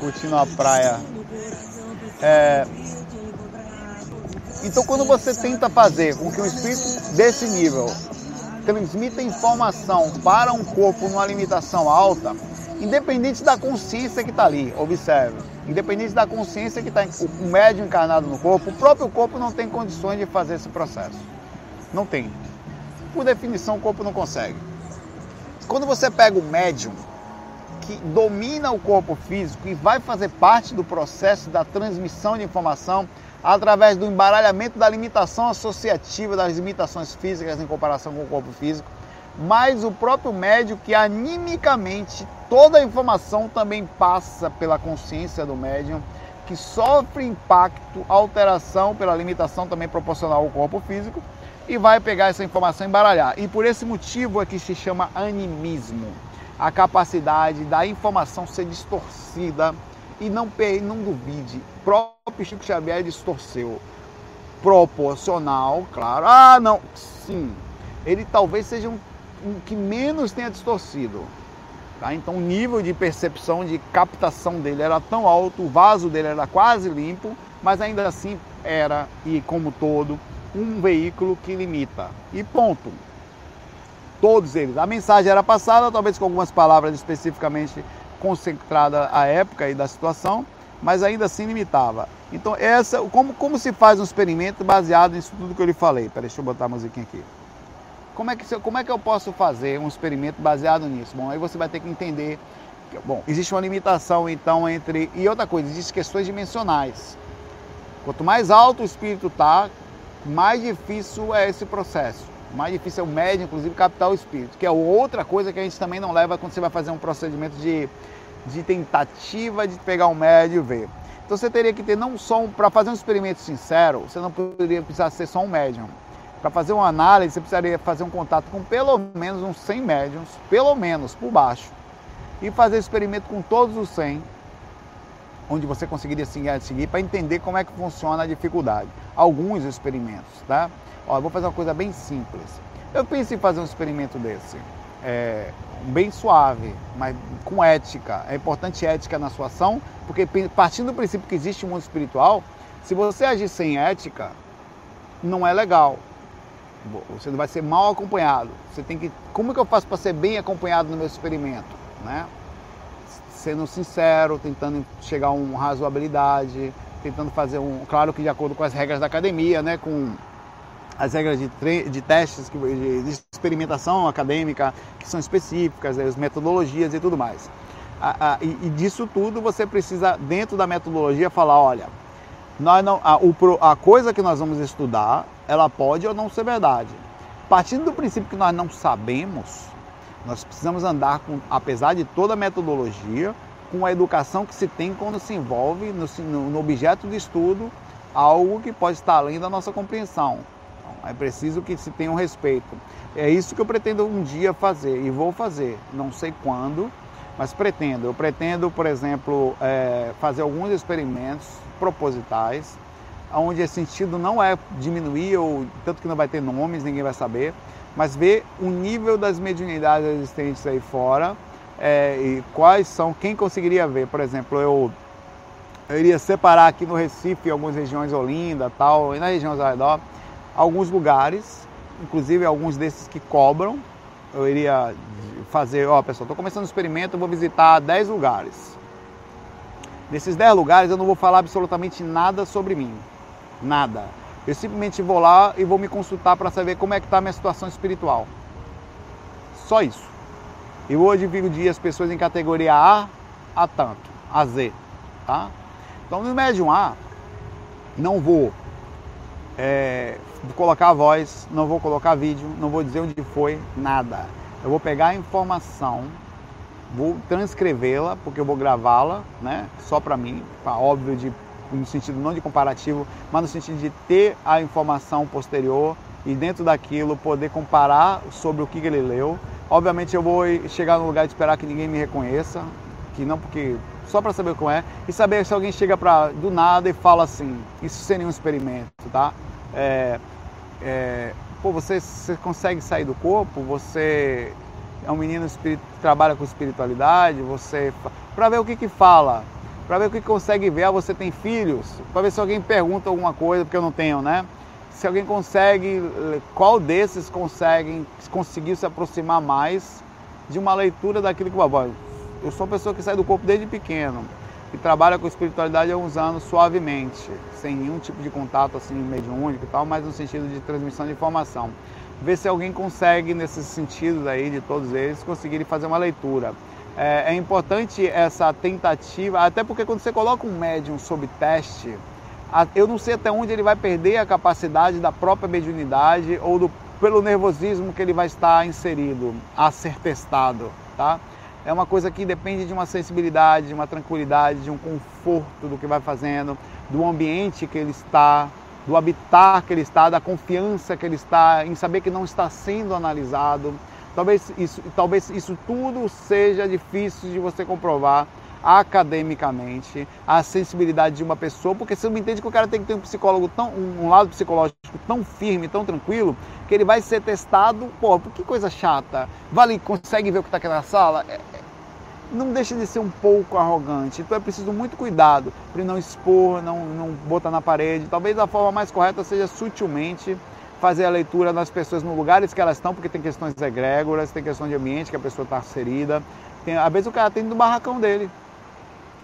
Curtindo a praia. É... Então, quando você tenta fazer com que um espírito desse nível transmita informação para um corpo numa limitação alta, independente da consciência que está ali, observe, independente da consciência que está o médium encarnado no corpo, o próprio corpo não tem condições de fazer esse processo. Não tem. Por definição, o corpo não consegue. Quando você pega o médium que domina o corpo físico e vai fazer parte do processo da transmissão de informação através do embaralhamento da limitação associativa das limitações físicas em comparação com o corpo físico, mas o próprio médium que animicamente toda a informação também passa pela consciência do médium, que sofre impacto, alteração pela limitação também proporcional ao corpo físico e vai pegar essa informação e embaralhar. E por esse motivo é que se chama animismo a capacidade da informação ser distorcida e não, não duvide, o próprio Chico Xavier distorceu. Proporcional, claro. Ah, não, sim. Ele talvez seja um, um que menos tenha distorcido. Tá? Então o nível de percepção, de captação dele era tão alto, o vaso dele era quase limpo, mas ainda assim era, e como todo, um veículo que limita. E ponto todos eles. A mensagem era passada, talvez com algumas palavras especificamente concentradas à época e da situação, mas ainda assim limitava. Então, essa, como, como se faz um experimento baseado nisso tudo que eu lhe falei? Peraí, deixa eu botar a musiquinha aqui. Como é, que, como é que eu posso fazer um experimento baseado nisso? Bom, aí você vai ter que entender. Que, bom, existe uma limitação então entre. E outra coisa, existem questões dimensionais. Quanto mais alto o espírito está, mais difícil é esse processo. Mais difícil é o médium, inclusive, captar o espírito, que é outra coisa que a gente também não leva quando você vai fazer um procedimento de, de tentativa de pegar um médium e ver. Então você teria que ter não só, um, para fazer um experimento sincero, você não poderia precisar ser só um médium. Para fazer uma análise, você precisaria fazer um contato com pelo menos uns 100 médiums, pelo menos, por baixo. E fazer experimento com todos os 100, onde você conseguiria seguir para entender como é que funciona a dificuldade. Alguns experimentos, tá? Ó, eu vou fazer uma coisa bem simples. Eu penso em fazer um experimento desse, é, bem suave, mas com ética. É importante ética na sua ação, porque partindo do princípio que existe um mundo espiritual, se você agir sem ética, não é legal. Você vai ser mal acompanhado. Você tem que, como que eu faço para ser bem acompanhado no meu experimento, né? Sendo sincero, tentando chegar a uma razoabilidade, tentando fazer um, claro que de acordo com as regras da academia, né, com as regras de, de testes, de, de, experimentação acadêmica, que são específicas, as metodologias e tudo mais. A, a, e, e, disso tudo você precisa, dentro da metodologia, falar, olha, nós não, a, o, a coisa que nós vamos estudar, ela pode ou não ser verdade. Partindo do princípio que nós não sabemos, nós precisamos andar, com, apesar de toda a metodologia, com a educação que se tem quando se envolve no, no objeto de estudo algo que pode estar além da nossa compreensão. É preciso que se tenha um respeito. É isso que eu pretendo um dia fazer e vou fazer. Não sei quando, mas pretendo. Eu pretendo, por exemplo, é, fazer alguns experimentos propositais, onde esse sentido não é diminuir, ou tanto que não vai ter nomes, ninguém vai saber, mas ver o nível das mediunidades existentes aí fora é, e quais são, quem conseguiria ver. Por exemplo, eu, eu iria separar aqui no Recife, algumas regiões Olinda tal, e na região ao redor, alguns lugares, inclusive alguns desses que cobram. Eu iria fazer, ó pessoal, estou começando o experimento, vou visitar 10 lugares. Nesses 10 lugares eu não vou falar absolutamente nada sobre mim. Nada. Eu simplesmente vou lá e vou me consultar para saber como é que está a minha situação espiritual. Só isso. E vou dividir as pessoas em categoria A a tanto, a Z. Tá? Então no médium A, não vou é, colocar a voz, não vou colocar vídeo, não vou dizer onde foi, nada. Eu vou pegar a informação, vou transcrevê-la, porque eu vou gravá-la, né? Só para mim, pra, óbvio, de, no sentido não de comparativo, mas no sentido de ter a informação posterior e dentro daquilo poder comparar sobre o que ele leu. Obviamente eu vou chegar no lugar de esperar que ninguém me reconheça, que não porque só para saber como é e saber se alguém chega para do nada e fala assim, isso sem nenhum experimento, tá? É, é, pô, você, você consegue sair do corpo, você é um menino que trabalha com espiritualidade, você para ver o que que fala, para ver o que consegue ver, ah, você tem filhos, para ver se alguém pergunta alguma coisa, porque eu não tenho, né? se alguém consegue, qual desses conseguem conseguir se aproximar mais de uma leitura daquilo que o eu sou uma pessoa que sai do corpo desde pequeno e trabalha com espiritualidade há uns anos suavemente, sem nenhum tipo de contato assim mediúnico e tal, mas no sentido de transmissão de informação. Ver se alguém consegue nesses sentidos aí de todos eles conseguirem fazer uma leitura. É, é importante essa tentativa, até porque quando você coloca um médium sob teste, eu não sei até onde ele vai perder a capacidade da própria mediunidade ou do, pelo nervosismo que ele vai estar inserido a ser testado, tá? É uma coisa que depende de uma sensibilidade, de uma tranquilidade, de um conforto do que vai fazendo, do ambiente que ele está, do habitat que ele está, da confiança que ele está, em saber que não está sendo analisado. Talvez isso, talvez isso tudo seja difícil de você comprovar academicamente a sensibilidade de uma pessoa, porque você não entende que o cara tem que ter um psicólogo tão, um lado psicológico tão firme, tão tranquilo, que ele vai ser testado, pô, que coisa chata. Vale, consegue ver o que está aqui na sala? Não deixa de ser um pouco arrogante. Então é preciso muito cuidado para não expor, não, não botar na parede. Talvez a forma mais correta seja sutilmente fazer a leitura das pessoas nos lugares que elas estão, porque tem questões egrégoras, tem questão de ambiente que a pessoa está inserida. Tem, às vezes o cara tem no barracão dele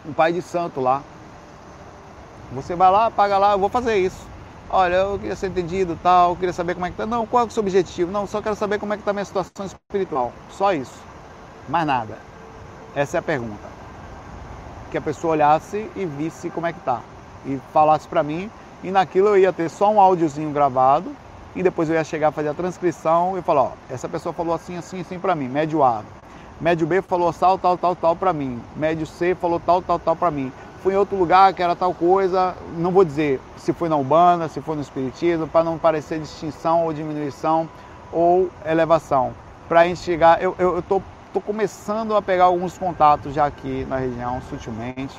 um pai de santo lá. Você vai lá, paga lá, eu vou fazer isso. Olha, eu queria ser entendido tal, eu queria saber como é que tá. Não, qual é o seu objetivo? Não, só quero saber como é que tá a minha situação espiritual. Só isso. Mais nada. Essa é a pergunta. Que a pessoa olhasse e visse como é que tá. E falasse para mim, e naquilo eu ia ter só um áudiozinho gravado, e depois eu ia chegar a fazer a transcrição e falar, ó, essa pessoa falou assim, assim, assim para mim, médio A. Médio B falou tal, tal, tal, tal para mim. Médio C falou tal, tal, tal para mim. Fui em outro lugar que era tal coisa, não vou dizer se foi na Umbanda, se foi no Espiritismo, para não parecer distinção ou diminuição ou elevação. Para enxergar, eu estou tô começando a pegar alguns contatos já aqui na região, sutilmente.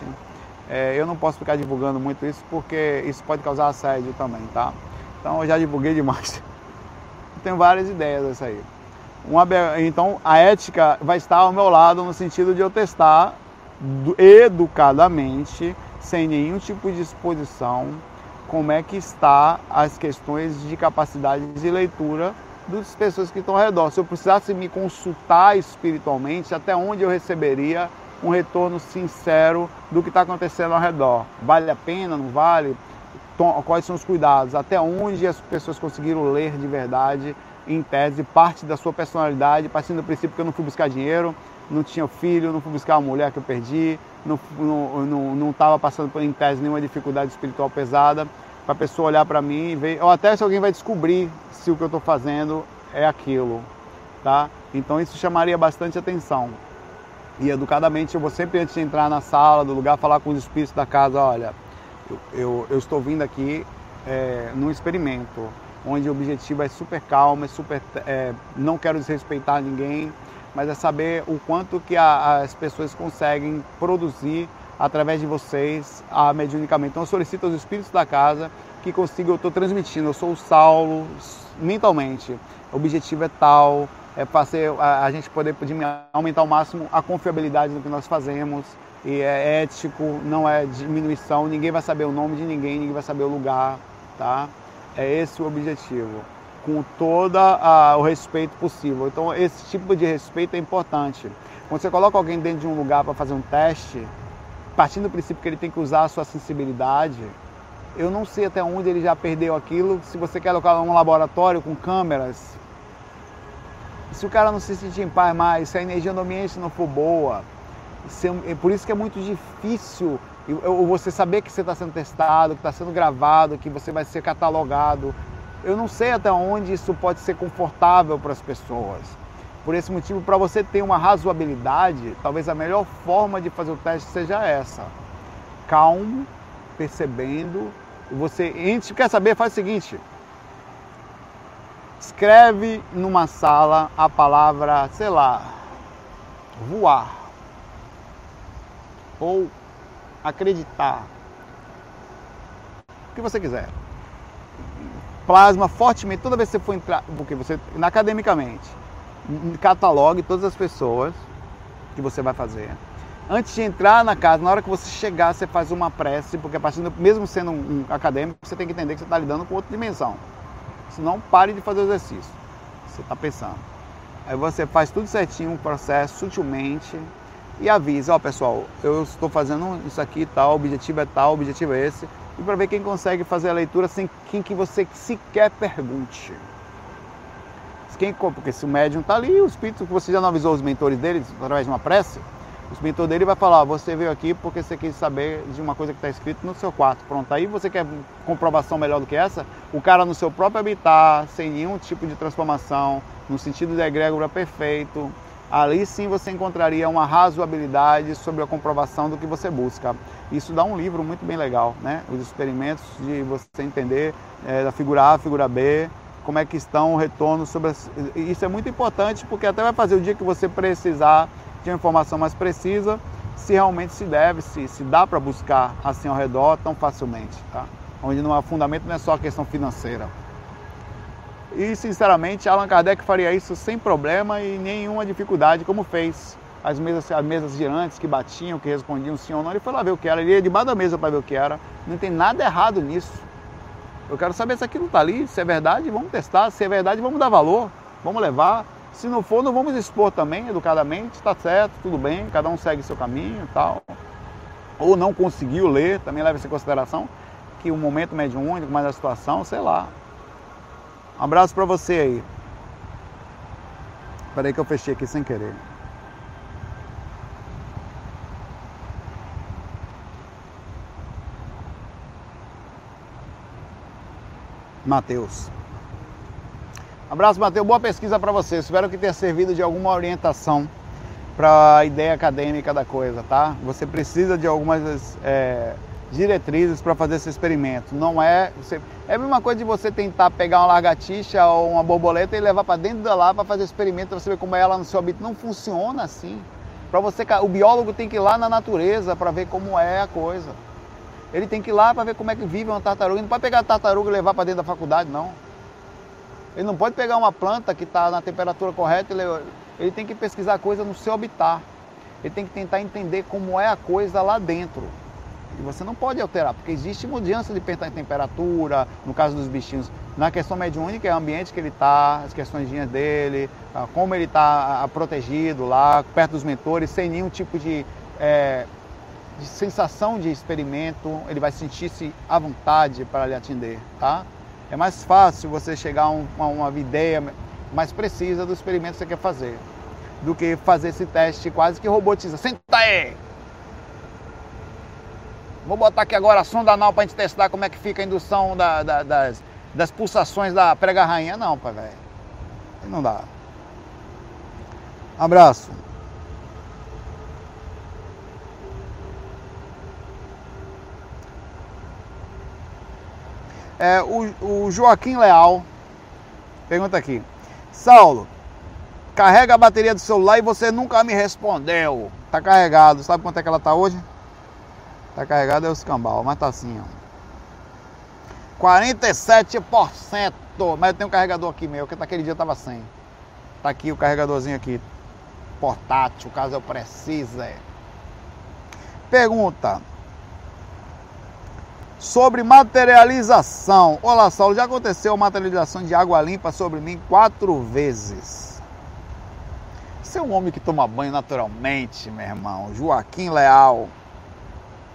É, eu não posso ficar divulgando muito isso porque isso pode causar assédio também, tá? Então eu já divulguei demais. Tenho várias ideias dessa aí. Uma, então a ética vai estar ao meu lado no sentido de eu testar educadamente, sem nenhum tipo de exposição, como é que está as questões de capacidade de leitura das pessoas que estão ao redor. Se eu precisasse me consultar espiritualmente, até onde eu receberia um retorno sincero do que está acontecendo ao redor. Vale a pena, não vale? Quais são os cuidados? Até onde as pessoas conseguiram ler de verdade em tese, parte da sua personalidade, partindo do princípio que eu não fui buscar dinheiro, não tinha filho, não fui buscar uma mulher que eu perdi, não estava não, não, não passando por, em tese, nenhuma dificuldade espiritual pesada, para a pessoa olhar para mim e ver, ou até se alguém vai descobrir se o que eu estou fazendo é aquilo, tá? Então isso chamaria bastante atenção. E educadamente eu vou sempre antes de entrar na sala do lugar falar com os espíritos da casa, olha, eu, eu, estou vindo aqui é, num experimento onde o objetivo é super calmo, é super, é, não quero desrespeitar ninguém, mas é saber o quanto que a, as pessoas conseguem produzir através de vocês a mediunicamente. Então eu solicito aos espíritos da casa que consigam, eu estou transmitindo, eu sou o Saulo mentalmente. O objetivo é tal, é fazer a, a gente poder aumentar ao máximo a confiabilidade do que nós fazemos. E é ético, não é diminuição, ninguém vai saber o nome de ninguém, ninguém vai saber o lugar, tá? É esse o objetivo, com todo o respeito possível. Então, esse tipo de respeito é importante. Quando você coloca alguém dentro de um lugar para fazer um teste, partindo do princípio que ele tem que usar a sua sensibilidade, eu não sei até onde ele já perdeu aquilo. Se você quer colocar um laboratório com câmeras, se o cara não se sentir em paz mais, se a energia do ambiente não for boa, é por isso que é muito difícil você saber que você está sendo testado, que está sendo gravado, que você vai ser catalogado. Eu não sei até onde isso pode ser confortável para as pessoas. Por esse motivo, para você ter uma razoabilidade, talvez a melhor forma de fazer o teste seja essa. Calmo, percebendo. Você, antes, quer saber, faz o seguinte. Escreve numa sala a palavra, sei lá, voar. Ou acreditar. O que você quiser. Plasma fortemente, toda vez que você for entrar, porque você, academicamente, catalogue todas as pessoas que você vai fazer. Antes de entrar na casa, na hora que você chegar, você faz uma prece, porque a partir do, mesmo sendo um, acadêmico, você tem que entender que você está lidando com outra dimensão. Senão, pare de fazer o exercício. Você está pensando. Aí você faz tudo certinho, um processo, sutilmente, e avisa, ó oh, pessoal, eu estou fazendo isso aqui tal, o objetivo é tal, o objetivo é esse. E para ver quem consegue fazer a leitura sem quem que você sequer pergunte. Quem, porque se o médium está ali, o espírito, você já não avisou os mentores dele através de uma prece, o mentor dele vai falar, você veio aqui porque você quis saber de uma coisa que está escrito no seu quarto. Pronto, aí você quer comprovação melhor do que essa? O cara no seu próprio habitat, sem nenhum tipo de transformação, no sentido de egrégora perfeito, ali sim você encontraria uma razoabilidade sobre a comprovação do que você busca. Isso dá um livro muito bem legal, né? Os experimentos de você entender é, da figura A, figura B, como é que estão o retorno sobre... As... Isso é muito importante porque até vai fazer o dia que você precisar de uma informação mais precisa, se realmente se deve, se, se dá para buscar assim ao redor tão facilmente, tá? Onde não há fundamento não é só a questão financeira. E sinceramente, Allan Kardec faria isso sem problema e nenhuma dificuldade, como fez as mesas, as mesas girantes que batiam, que respondiam sim ou não. Ele foi lá ver o que era, ele ia debaixo da mesa para ver o que era. Não tem nada errado nisso. Eu quero saber se aquilo está ali, se é verdade, vamos testar. Se é verdade, vamos dar valor, vamos levar. Se não for, não vamos expor também, educadamente, está certo, tudo bem, cada um segue seu caminho e tal. Ou não conseguiu ler, também leva isso em consideração, que o momento mediúnico, mas a situação, sei lá. Um abraço para você aí. Espera aí que eu fechei aqui sem querer. Mateus. Abraço, Matheus. Boa pesquisa para você. Espero que tenha servido de alguma orientação para a ideia acadêmica da coisa, tá? Você precisa de algumas é, diretrizes para fazer esse experimento. Não é. Você, é a mesma coisa de você tentar pegar uma lagartixa ou uma borboleta e levar para dentro da lá para fazer experimento, para ver como é ela no seu hábito. Não funciona assim. Para você, o biólogo tem que ir lá na natureza para ver como é a coisa. Ele tem que ir lá para ver como é que vive uma tartaruga. Ele não pode pegar a tartaruga e levar para dentro da faculdade, não. Ele não pode pegar uma planta que está na temperatura correta, ele, ele tem que pesquisar a coisa no seu habitat. Ele tem que tentar entender como é a coisa lá dentro. E você não pode alterar, porque existe mudança de temperatura, no caso dos bichinhos. Na questão mediúnica é o ambiente que ele está, as questões dele, como ele está protegido lá, perto dos mentores, sem nenhum tipo de, é, de sensação de experimento, ele vai sentir-se à vontade para lhe atender, tá? é mais fácil você chegar a, um, uma ideia mais precisa do experimento que você quer fazer do que fazer esse teste quase que robotiza. Senta aí! Vou botar aqui agora a sonda anal para a gente testar como é que fica a indução da, da, das, das pulsações da prega rainha. Não, pai velho. Não dá. Abraço. É, o, o Joaquim Leal pergunta aqui: Saulo, carrega a bateria do celular e você nunca me respondeu. Tá carregado. Sabe quanto é que ela tá hoje? Tá carregado é o escambau, mas tá assim, ó. 47%. Mas eu tenho um carregador aqui meu, que naquele dia tava sem. Tá aqui o carregadorzinho aqui. Portátil, caso eu precise. Pergunta: sobre materialização. Olá, Saulo, já aconteceu materialização de água limpa sobre mim quatro vezes. Você é um homem que toma banho naturalmente, meu irmão. Joaquim Leal.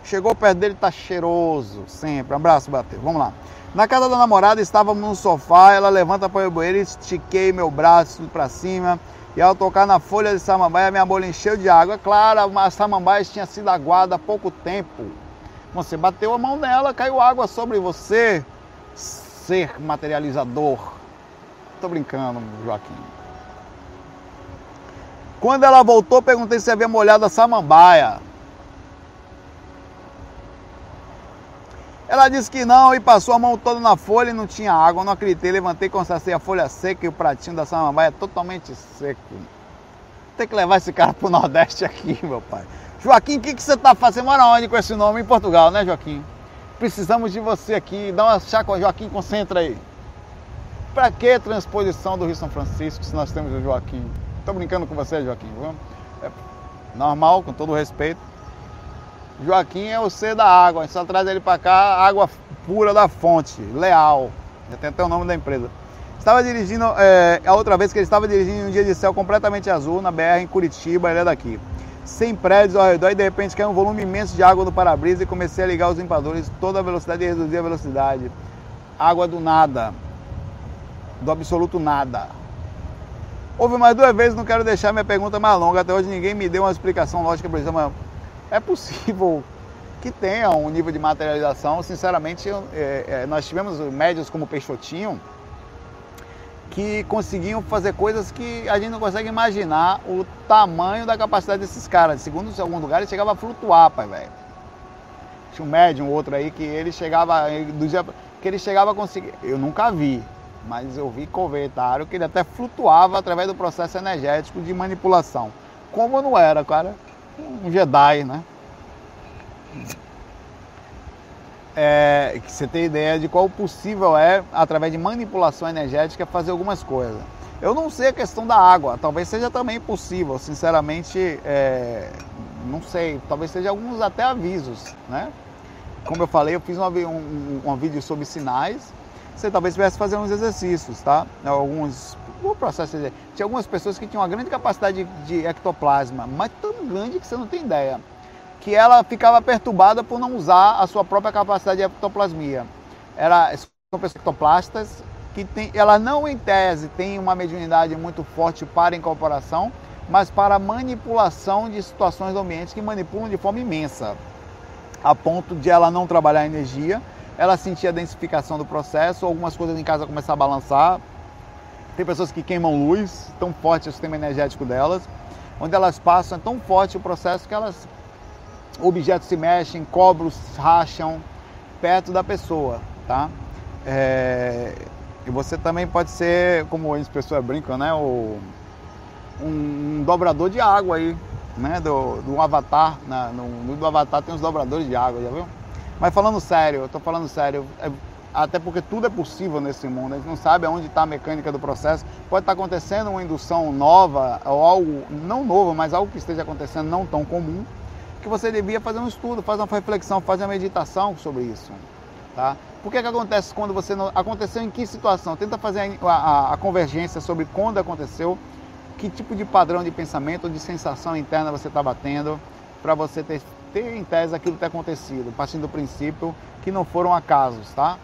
Chegou perto dele, tá cheiroso, sempre. Um abraço, bater. Vamos lá. Na casa da namorada, estávamos no sofá, ela levanta para o banheiro, estiquei meu braço para cima. E ao tocar na folha de samambaia, minha bolha encheu de água. Claro, a samambaia tinha sido aguada há pouco tempo. Você bateu a mão nela, caiu água sobre você, ser materializador. Tô brincando, Joaquim. Quando ela voltou, perguntei se havia molhado a samambaia. Ela disse que não e passou a mão toda na folha e não tinha água. Eu não acreditei, levantei, constatei a folha seca e o pratinho da samambaia totalmente seco. Tem que levar esse cara pro Nordeste aqui, meu pai. Joaquim, o que, que você está fazendo? Mora onde com esse nome? Em Portugal, né, Joaquim? Precisamos de você aqui. Dá uma chácara, Joaquim, concentra aí. Para que transposição do Rio São Francisco se nós temos o Joaquim? Estou brincando com você, Joaquim. É normal, com todo respeito. Joaquim é o ser da água. A gente só traz ele para cá, água pura da fonte, leal. Já tem até o nome da empresa. Estava dirigindo, é, a outra vez que ele estava dirigindo um dia de céu completamente azul na BR em Curitiba, ele é daqui. Sem prédios ao redor e de repente caiu um volume imenso de água no para-brisa e comecei a ligar os limpadores toda a velocidade e reduzir a velocidade. Água do nada. Do absoluto nada. Houve mais duas vezes, não quero deixar minha pergunta mais longa. Até hoje ninguém me deu uma explicação lógica para isso, mas é possível que tenha um nível de materialização. Sinceramente, é, é, nós tivemos médios como Peixotinho que conseguiam fazer coisas que a gente não consegue imaginar o tamanho da capacidade desses caras. Segundo em alguns lugares, chegava a flutuar, pai, velho. Tinha um médium, outro aí, que ele chegava, que ele chegava a conseguir. Eu nunca vi, mas eu vi comentário que ele até flutuava através do processo energético de manipulação. Como não era, cara? Um Jedi, né? É, que você tem ideia de qual possível é, através de manipulação energética, fazer algumas coisas. Eu não sei a questão da água, talvez seja também possível, sinceramente, é, não sei, talvez seja alguns até avisos, né? Como eu falei, eu fiz um, um, um vídeo sobre sinais, você talvez tivesse fazer uns exercícios, tá? Alguns, o processo, tinha algumas pessoas que tinham uma grande capacidade de, de ectoplasma, mas tão grande que você não tem ideia que ela ficava perturbada por não usar a sua própria capacidade de ectoplasmia. Era, são pessoas ectoplastas que tem, ela não em tese tem uma mediunidade muito forte para incorporação, mas para manipulação de situações do ambiente que manipulam de forma imensa, a ponto de ela não trabalhar energia, ela sentir a densificação do processo, algumas coisas em casa começar a balançar. Tem pessoas que queimam luz, tão forte o sistema energético delas, onde elas passam, é tão forte o processo que elas objetos se mexem, cobros racham perto da pessoa, tá? É, e você também pode ser, como as pessoas brincam, né? O, um, um dobrador de água aí, né? Do, do avatar, na, no, no avatar tem os dobradores de água, já viu? Mas falando sério, eu tô falando sério, é, até porque tudo é possível nesse mundo, a gente não sabe aonde está a mecânica do processo. Pode estar tá acontecendo uma indução nova, ou algo, não novo, mas algo que esteja acontecendo não tão comum, que você devia fazer um estudo, fazer uma reflexão, fazer uma meditação sobre isso. Tá? Por que, que acontece quando você não. Aconteceu em que situação? Tenta fazer a, a, a convergência sobre quando aconteceu, que tipo de padrão de pensamento de sensação interna você está batendo, para você ter, ter em tese aquilo que tem acontecido, partindo do princípio que não foram acasos, tá?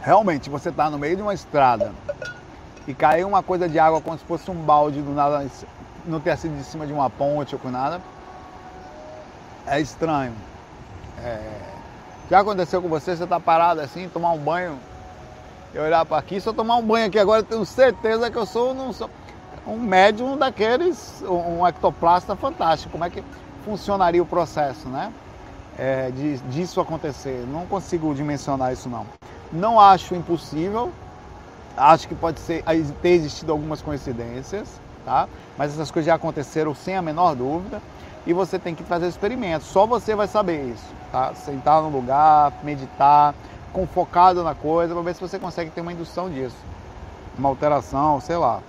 Realmente, você está no meio de uma estrada e caiu uma coisa de água como se fosse um balde do nada, não ter sido de cima de uma ponte ou com nada, é estranho. É... Já aconteceu com você, você tá parado assim, tomar um banho, eu olhar para aqui, se eu tomar um banho aqui agora, eu tenho certeza que eu sou, não sou um médium daqueles, um ectoplasta fantástico. Como é que funcionaria o processo, né? É, de, disso acontecer. Não consigo dimensionar isso não. Não acho impossível, Acho que pode ser, ter existido algumas coincidências, tá? Mas essas coisas já aconteceram sem a menor dúvida. E você tem que fazer experimentos. Só você vai saber isso, tá? Sentar no lugar, meditar, com focado na coisa, para ver se você consegue ter uma indução disso. Uma alteração, sei lá.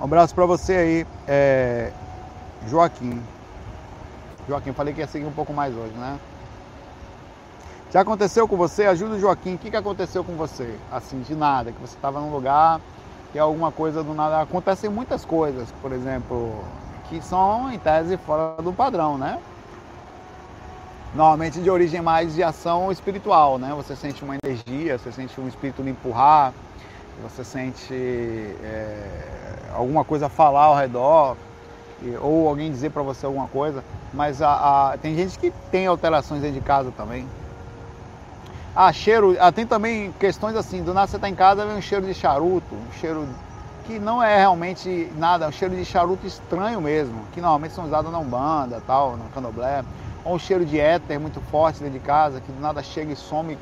Um abraço para você aí, é... Joaquim. Joaquim, falei que ia seguir um pouco mais hoje, né? Já aconteceu com você? Ajuda o Joaquim. O que, que aconteceu com você? Assim, de nada, que você estava num lugar e alguma coisa do nada. Acontecem muitas coisas, por exemplo, que são em tese fora do padrão, né? Normalmente de origem mais de ação espiritual, né? Você sente uma energia, você sente um espírito lhe empurrar, você sente é, alguma coisa falar ao redor, ou alguém dizer para você alguma coisa. Mas a, a, tem gente que tem alterações dentro de casa também. Ah, cheiro. Ah, tem também questões assim, do nada você está em casa vem um cheiro de charuto, um cheiro que não é realmente nada, é um cheiro de charuto estranho mesmo, que normalmente são usados na Umbanda, tal, no Candomblé. Ou um cheiro de éter muito forte dentro de casa, que do nada chega e some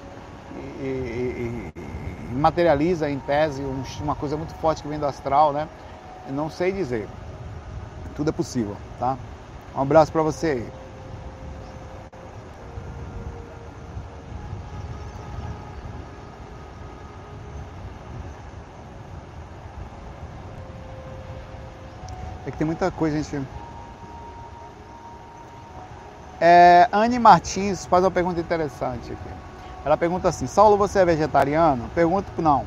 e, e, e materializa em tese uma coisa muito forte que vem do astral, né? Eu não sei dizer. Tudo é possível, tá? Um abraço para você aí. Tem muita coisa, gente. É, Anne Martins faz uma pergunta interessante aqui. Ela pergunta assim: Saulo, você é vegetariano? Pergunto não.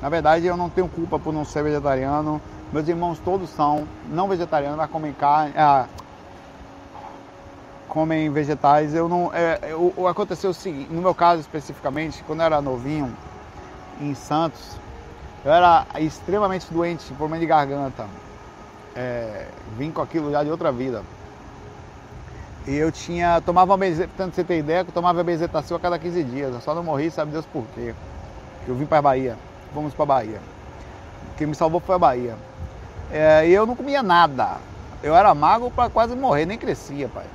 Na verdade, eu não tenho culpa por não ser vegetariano. Meus irmãos todos são não vegetarianos, comem carne, ah, comem vegetais. Eu não, é, o, aconteceu o seguinte: no meu caso especificamente, quando eu era novinho em Santos, eu era extremamente doente, problema de garganta. É, vim com aquilo já de outra vida. E eu tinha, tomava tanto você ter ideia, que eu tomava bezetacil a cada 15 dias. Eu só não morri, sabe Deus por quê. Eu vim para a Bahia, fomos para a Bahia. Quem me salvou foi a Bahia. É, e eu não comia nada. Eu era magro para quase morrer, nem crescia, pai.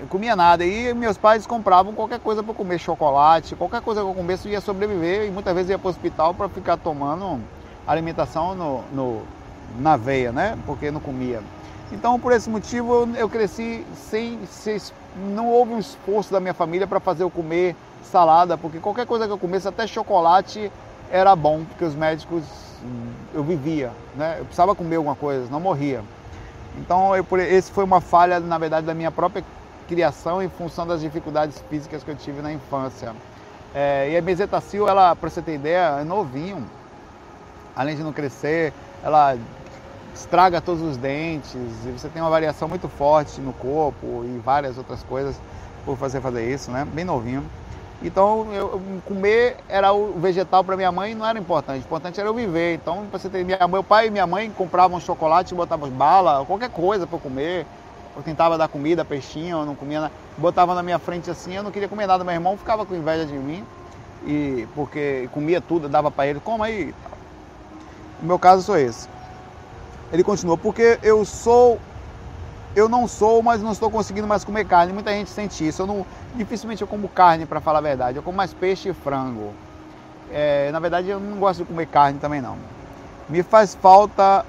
Eu comia nada. E meus pais compravam qualquer coisa para comer, chocolate, qualquer coisa que eu comesse, eu ia sobreviver. E muitas vezes ia para o hospital para ficar tomando alimentação no, no, na veia, né? Porque não comia. Então, por esse motivo, eu, cresci sem, sem, Não houve um esforço da minha família para fazer eu comer salada, porque qualquer coisa que eu comesse, até chocolate, era bom, porque os médicos. Eu vivia, né? Eu precisava comer alguma coisa, não morria. Então, eu, esse foi uma falha, na verdade, da minha própria criação em função das dificuldades físicas que eu tive na infância. É, e a bezetacil, ela, para você ter ideia, é novinho. Além de não crescer, ela estraga todos os dentes, e você tem uma variação muito forte no corpo e várias outras coisas por fazer fazer isso, né? Bem novinho. Então, eu, comer era o vegetal para minha mãe não era importante, o importante era eu viver. Então, você ter minha, meu pai e minha mãe compravam chocolate, botavam bala, qualquer coisa para comer. Eu tentava dar comida, peixinho, eu não comia nada. Botava na minha frente assim, eu não queria comer nada. Meu irmão ficava com inveja de mim, e porque comia tudo, dava para ele, coma aí. O meu caso foi esse. Ele continua, porque eu sou, eu não sou, mas não estou conseguindo mais comer carne. Muita gente sente isso. Eu não, dificilmente eu como carne, para falar a verdade. Eu como mais peixe e frango. É, na verdade, eu não gosto de comer carne também não. Me faz falta,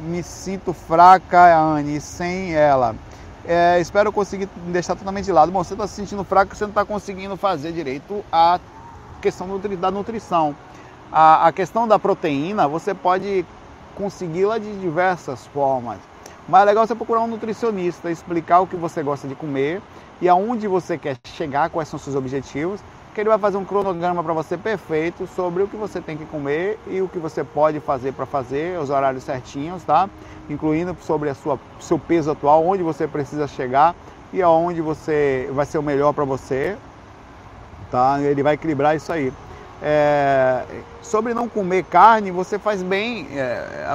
me sinto fraca, Anne, sem ela. É, espero conseguir deixar totalmente de lado. Bom, você está se sentindo fraco, você não está conseguindo fazer direito a questão da nutrição. A, a questão da proteína, você pode consegui-la de diversas formas. Mas é legal você procurar um nutricionista, explicar o que você gosta de comer e aonde você quer chegar, quais são seus objetivos, que ele vai fazer um cronograma para você perfeito sobre o que você tem que comer e o que você pode fazer para fazer, os horários certinhos, tá? Incluindo sobre a sua seu peso atual, onde você precisa chegar e aonde você vai ser o melhor para você, tá? Ele vai equilibrar isso aí. É, sobre não comer carne, você faz bem. É,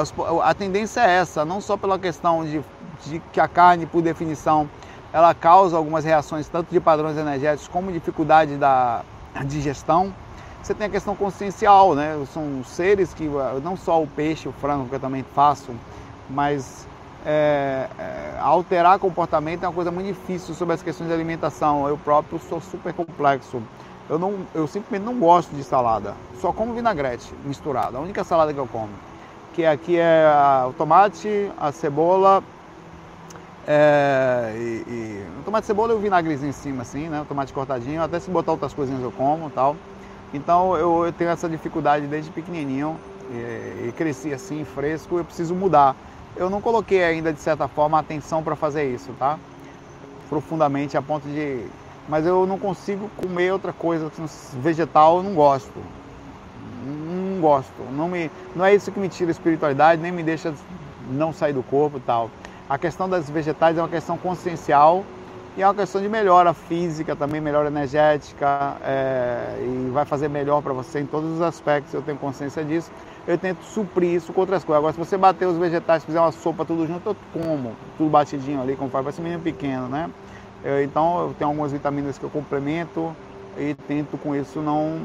a tendência é essa, não só pela questão de, de, que a carne, por definição, ela causa algumas reações, tanto de padrões energéticos como dificuldade da digestão. Você tem a questão consciencial, né? São seres que, não só o peixe, o frango, que eu também faço, mas é, é, alterar comportamento é uma coisa muito difícil sobre as questões de alimentação. Eu próprio sou super complexo. Eu, não, eu simplesmente não gosto de salada. Só como vinagrete misturado. A única salada que eu como. Que aqui é o tomate, a cebola é, e, e, o tomate cebola e o vinagrezinho em cima, assim, né? O tomate cortadinho. Até se botar outras coisinhas eu como tal. Então eu, eu tenho essa dificuldade desde pequenininho. E, e cresci assim, fresco. Eu preciso mudar. Eu não coloquei ainda, de certa forma, atenção para fazer isso, tá? Profundamente a ponto de mas eu não consigo comer outra coisa vegetal, eu não gosto. Não gosto. Não, me, não é isso que me tira a espiritualidade, nem me deixa não sair do corpo e tal. A questão das vegetais é uma questão consciencial e é uma questão de melhora física, também melhora energética é, e vai fazer melhor para você em todos os aspectos. Eu tenho consciência disso. Eu tento suprir isso com outras coisas. Agora, se você bater os vegetais, fizer uma sopa tudo junto, eu como tudo batidinho ali, como faz, um menino pequeno, né? Eu, então eu tenho algumas vitaminas que eu complemento e tento com isso não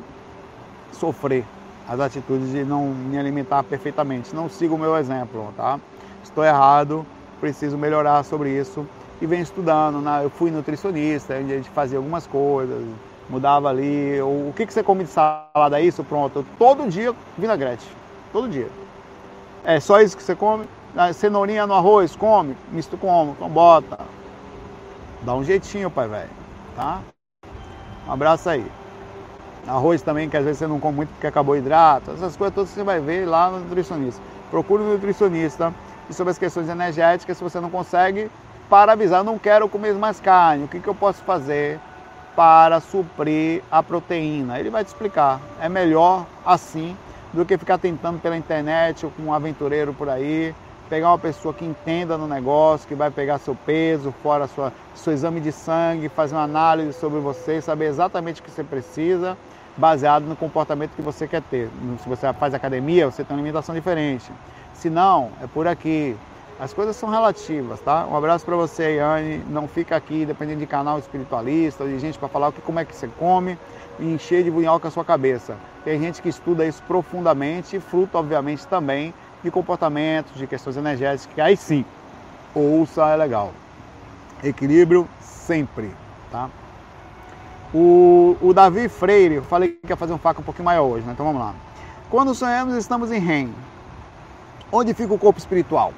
sofrer as atitudes de não me alimentar perfeitamente. Não sigo o meu exemplo, tá? Estou errado, preciso melhorar sobre isso e venho estudando. Né? Eu fui nutricionista, a gente fazia algumas coisas, mudava ali. O que, que você come de salada? Isso, pronto. Todo dia vinagrete, todo dia. É só isso que você come? Ah, cenourinha no arroz, come? Misto como? Então bota. Dá um jeitinho, pai velho, tá? Um abraço aí. Arroz também, que às vezes você não come muito porque acabou hidrato. Essas coisas todas você vai ver lá no nutricionista. Procure um nutricionista. E sobre as questões energéticas, se você não consegue, para avisar, não quero comer mais carne. O que, que eu posso fazer para suprir a proteína. Ele vai te explicar. É melhor assim do que ficar tentando pela internet ou com um aventureiro por aí. Pegar uma pessoa que entenda no negócio, que vai pegar seu peso, fora sua, seu exame de sangue, fazer uma análise sobre você, saber exatamente o que você precisa, baseado no comportamento que você quer ter. Se você faz academia, você tem uma limitação diferente. Se não, é por aqui. As coisas são relativas, tá? Um abraço para você, Yane. Não fica aqui dependendo de canal espiritualista de gente para falar o que, como é que você come e encher de bunhoca a sua cabeça. Tem gente que estuda isso profundamente, fruto, obviamente, também de comportamentos, de questões energéticas, que aí sim, ouça é legal. Equilíbrio sempre, tá? O, o Davi Freire, eu falei que ia fazer um faca um pouquinho maior hoje, né? Então vamos lá. Quando sonhamos, estamos em REM. Onde fica o corpo espiritual?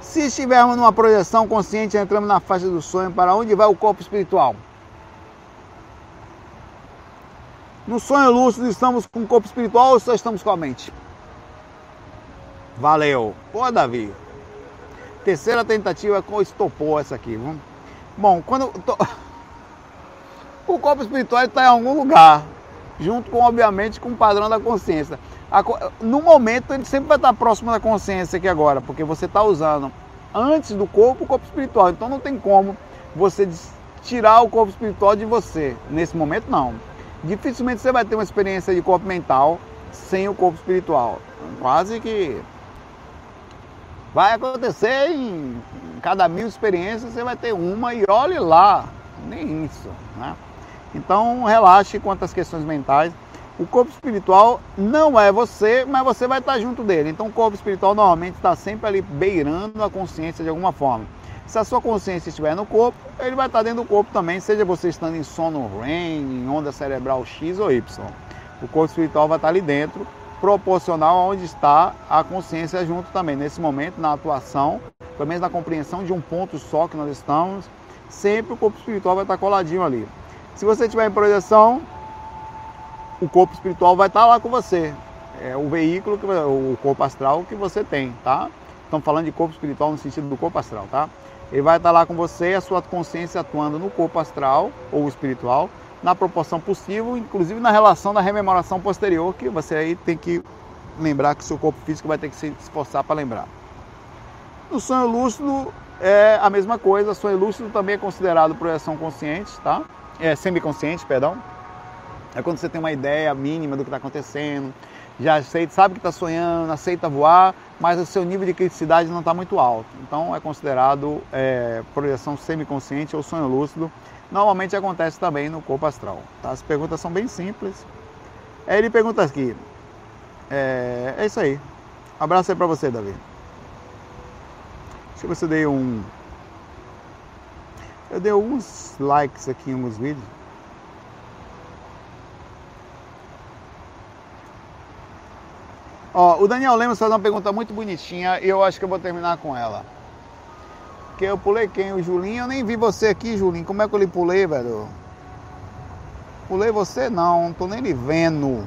Se estivermos numa projeção consciente, entramos na faixa do sonho, para onde vai o corpo espiritual? No sonho lúcido, estamos com o corpo espiritual ou só estamos com a mente? Valeu. Pô, Davi. Terceira tentativa com estopou essa aqui. Bom, quando tô... o corpo espiritual está em algum lugar, junto com, obviamente, com o padrão da consciência. No momento, ele sempre vai estar próximo da consciência aqui agora, porque você está usando antes do corpo o corpo espiritual. Então não tem como você tirar o corpo espiritual de você. Nesse momento, não. Dificilmente você vai ter uma experiência de corpo mental sem o corpo espiritual. Quase que vai acontecer em cada mil experiências, você vai ter uma e olhe lá. Nem isso. Né? Então relaxe quanto às questões mentais. O corpo espiritual não é você, mas você vai estar junto dele. Então o corpo espiritual normalmente está sempre ali beirando a consciência de alguma forma. Se a sua consciência estiver no corpo, ele vai estar dentro do corpo também, seja você estando em sono REM, em onda cerebral X ou Y. O corpo espiritual vai estar ali dentro, proporcional aonde está a consciência junto também. Nesse momento, na atuação, pelo menos na compreensão de um ponto só que nós estamos, sempre o corpo espiritual vai estar coladinho ali. Se você estiver em projeção, o corpo espiritual vai estar lá com você. É o veículo, que, o corpo astral que você tem, tá? Estamos falando de corpo espiritual no sentido do corpo astral, tá? Ele vai estar lá com você, a sua consciência atuando no corpo astral ou espiritual, na proporção possível, inclusive na relação da rememoração posterior, que você aí tem que lembrar que seu corpo físico vai ter que se esforçar para lembrar. No sonho lúcido é a mesma coisa, sonho lúcido também é considerado projeção consciente, tá? É semiconsciente, perdão. É quando você tem uma ideia mínima do que está acontecendo, já aceita, sabe que está sonhando, aceita voar, mas o seu nível de criticidade não está muito alto. Então é considerado é, projeção semiconsciente ou sonho lúcido. Normalmente acontece também no corpo astral. Tá? As perguntas são bem simples. Aí ele pergunta aqui. É, é isso aí. Abraço aí para você, Davi. Deixa eu ver se eu dei um. Eu dei alguns likes aqui em alguns vídeos. Ó, o Daniel Lemos faz uma pergunta muito bonitinha e eu acho que eu vou terminar com ela. Que eu pulei quem? O Julinho? Eu nem vi você aqui, Julinho. Como é que eu lhe pulei, velho? Pulei você? Não, não tô nem lhe vendo.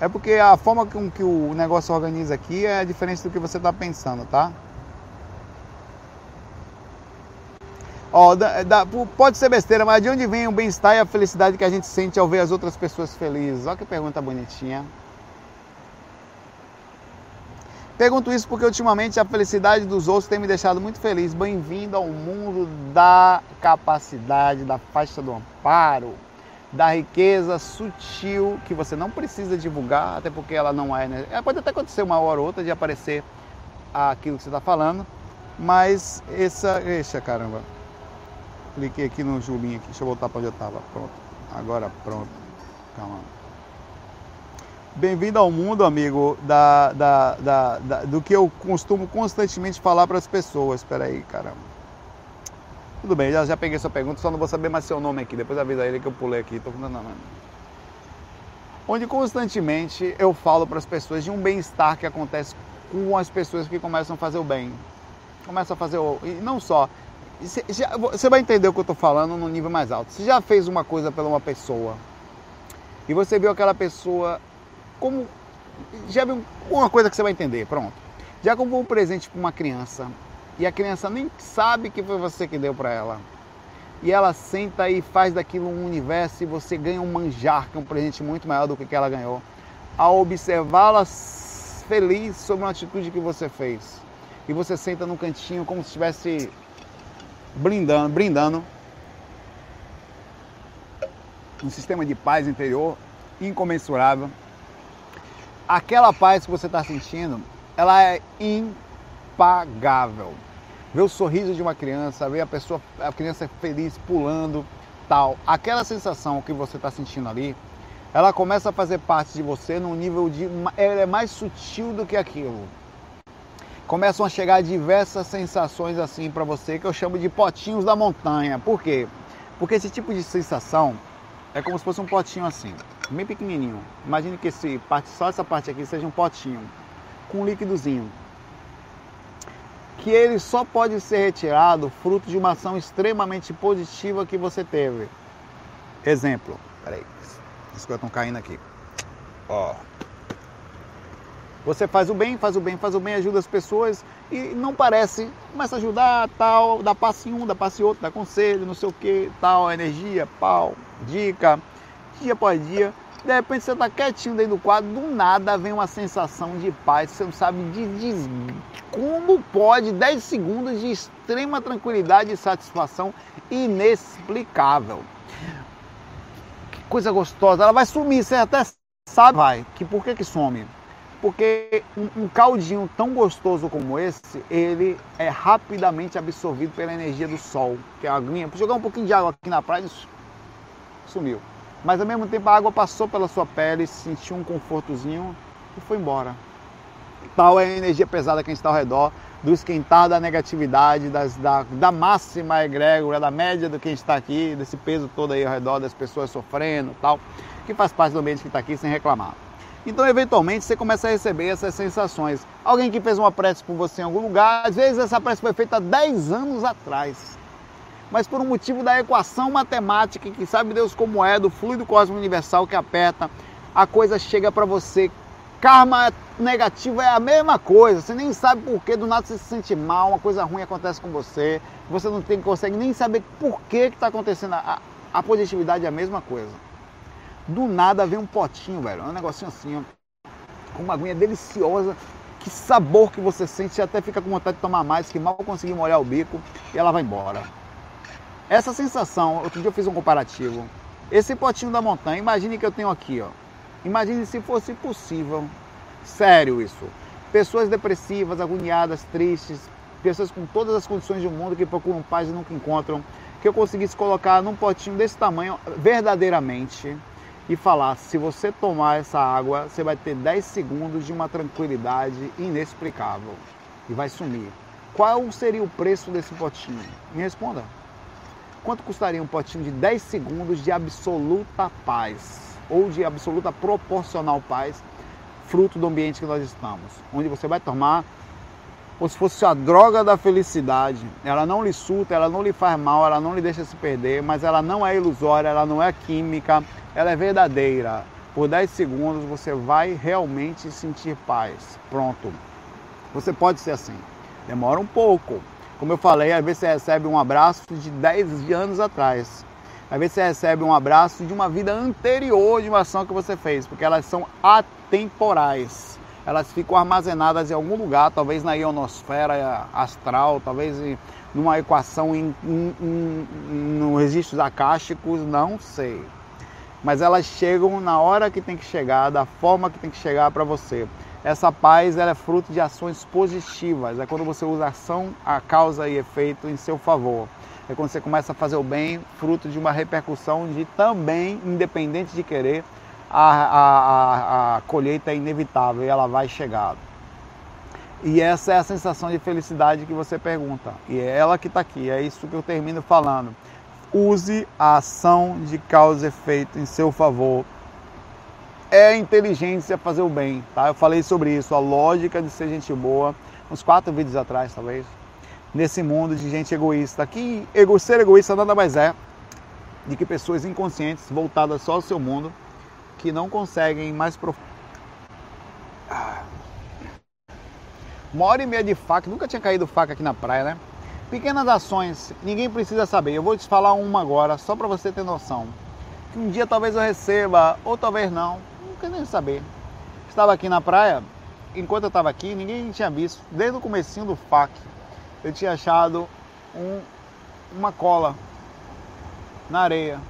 É porque a forma com que o negócio organiza aqui é diferente do que você está pensando, tá? Ó, da, da, pode ser besteira, mas de onde vem o bem-estar e a felicidade que a gente sente ao ver as outras pessoas felizes? Olha que pergunta bonitinha. Pergunto isso porque ultimamente a felicidade dos outros tem me deixado muito feliz. Bem-vindo ao mundo da capacidade, da faixa do amparo, da riqueza sutil que você não precisa divulgar, até porque ela não é. Né? Pode até acontecer uma hora ou outra de aparecer aquilo que você está falando, mas essa. Eixa, caramba. Cliquei aqui no Julinho aqui. Deixa eu voltar para onde eu estava. Pronto. Agora pronto. Calma. Bem-vindo ao mundo, amigo, da, da, da, da, do que eu costumo constantemente falar para as pessoas. Espera aí, caramba. Tudo bem, já, já peguei sua pergunta, só não vou saber mais seu nome aqui. Depois avisa ele que eu pulei aqui. Tô não. Onde constantemente eu falo para as pessoas de um bem-estar que acontece com as pessoas que começam a fazer o bem. Começam a fazer o. E não só você vai entender o que eu estou falando no nível mais alto. Você já fez uma coisa pela uma pessoa e você viu aquela pessoa como já vi uma coisa que você vai entender, pronto. Já comprou um presente para uma criança e a criança nem sabe que foi você que deu para ela. E ela senta e faz daquilo um universo e você ganha um manjar, que é um presente muito maior do que ela ganhou. Ao observá-la feliz sobre uma atitude que você fez. E você senta no cantinho como se estivesse brindando, brindando um sistema de paz interior incomensurável. Aquela paz que você está sentindo, ela é impagável. Ver o sorriso de uma criança, ver a pessoa, a criança feliz pulando, tal, aquela sensação que você está sentindo ali, ela começa a fazer parte de você num nível de, ela é mais sutil do que aquilo. Começam a chegar diversas sensações assim para você que eu chamo de potinhos da montanha. Por quê? Porque esse tipo de sensação é como se fosse um potinho assim, bem pequenininho. Imagine que esse parte, só essa parte aqui seja um potinho com um líquidozinho. Que ele só pode ser retirado fruto de uma ação extremamente positiva que você teve. Exemplo, peraí, as coisas estão caindo aqui. Ó. Você faz o bem, faz o bem, faz o bem, ajuda as pessoas e não parece, começa a ajudar, tal, dá passe um, dá passe outro, dá conselho, não sei o que, tal, energia, pau, dica, dia após dia. De repente você está quietinho dentro do quadro, do nada vem uma sensação de paz, você não sabe de, de como pode 10 segundos de extrema tranquilidade e satisfação inexplicável. Que coisa gostosa, ela vai sumir, você até sabe, vai, que por que que some? Porque um, um caldinho tão gostoso como esse, ele é rapidamente absorvido pela energia do sol, que é a aguinha. Jogar um pouquinho de água aqui na praia, sumiu. Mas ao mesmo tempo a água passou pela sua pele, sentiu um confortozinho e foi embora. Tal é a energia pesada que está ao redor, do esquentar da negatividade, das, da, da máxima egrégora, da média do que a gente está aqui, desse peso todo aí ao redor das pessoas sofrendo tal, que faz parte do ambiente que está aqui sem reclamar. Então, eventualmente, você começa a receber essas sensações. Alguém que fez uma prece por você em algum lugar, às vezes essa prece foi feita 10 anos atrás mas por um motivo da equação matemática, que sabe Deus como é, do fluido cósmico universal que aperta, a coisa chega para você. Karma negativo é a mesma coisa, você nem sabe por que do nada você se sente mal, uma coisa ruim acontece com você, você não tem, consegue nem saber por que está acontecendo. A, a positividade é a mesma coisa. Do nada vem um potinho, velho, um negocinho assim, ó, com uma aguinha deliciosa, que sabor que você sente, você até fica com vontade de tomar mais, que mal conseguir molhar o bico e ela vai embora. Essa sensação, outro dia eu fiz um comparativo. Esse potinho da montanha, imagine que eu tenho aqui, ó. Imagine se fosse possível, sério isso. Pessoas depressivas, agoniadas, tristes, pessoas com todas as condições do mundo que procuram paz e nunca encontram, que eu conseguisse colocar num potinho desse tamanho verdadeiramente e falar: se você tomar essa água, você vai ter 10 segundos de uma tranquilidade inexplicável e vai sumir. Qual seria o preço desse potinho? Me responda. Quanto custaria um potinho de 10 segundos de absoluta paz? Ou de absoluta proporcional paz, fruto do ambiente que nós estamos? Onde você vai tomar como se fosse a droga da felicidade. Ela não lhe surta, ela não lhe faz mal, ela não lhe deixa se perder, mas ela não é ilusória, ela não é química, ela é verdadeira. Por 10 segundos você vai realmente sentir paz. Pronto. Você pode ser assim. Demora um pouco, como eu falei, às vezes você recebe um abraço de 10 anos atrás. Às vezes você recebe um abraço de uma vida anterior de uma ação que você fez, porque elas são atemporais. Elas ficam armazenadas em algum lugar, talvez na ionosfera astral, talvez numa equação em, em, em, no registros acásticos, não sei. Mas elas chegam na hora que tem que chegar, da forma que tem que chegar para você. Essa paz ela é fruto de ações positivas. É quando você usa ação, a causa e efeito em seu favor. É quando você começa a fazer o bem, fruto de uma repercussão de também, independente de querer, a, a, a, a colheita é inevitável e ela vai chegar. E essa é a sensação de felicidade que você pergunta. E é ela que está aqui. É isso que eu termino falando. Use a ação de causa e efeito em seu favor é inteligência fazer o bem, tá? Eu falei sobre isso, a lógica de ser gente boa, uns quatro vídeos atrás, talvez, nesse mundo de gente egoísta. Que ego, ser egoísta nada mais é de que pessoas inconscientes, voltadas só ao seu mundo, que não conseguem mais profundo Uma hora e meia de faca, nunca tinha caído faca aqui na praia, né? Pequenas ações, ninguém precisa saber. Eu vou te falar uma agora, só para você ter noção. Que um dia talvez eu receba, ou talvez não, não quero nem saber. Estava aqui na praia, enquanto eu estava aqui, ninguém tinha visto. Desde o comecinho do FAC, eu tinha achado um, uma cola na areia.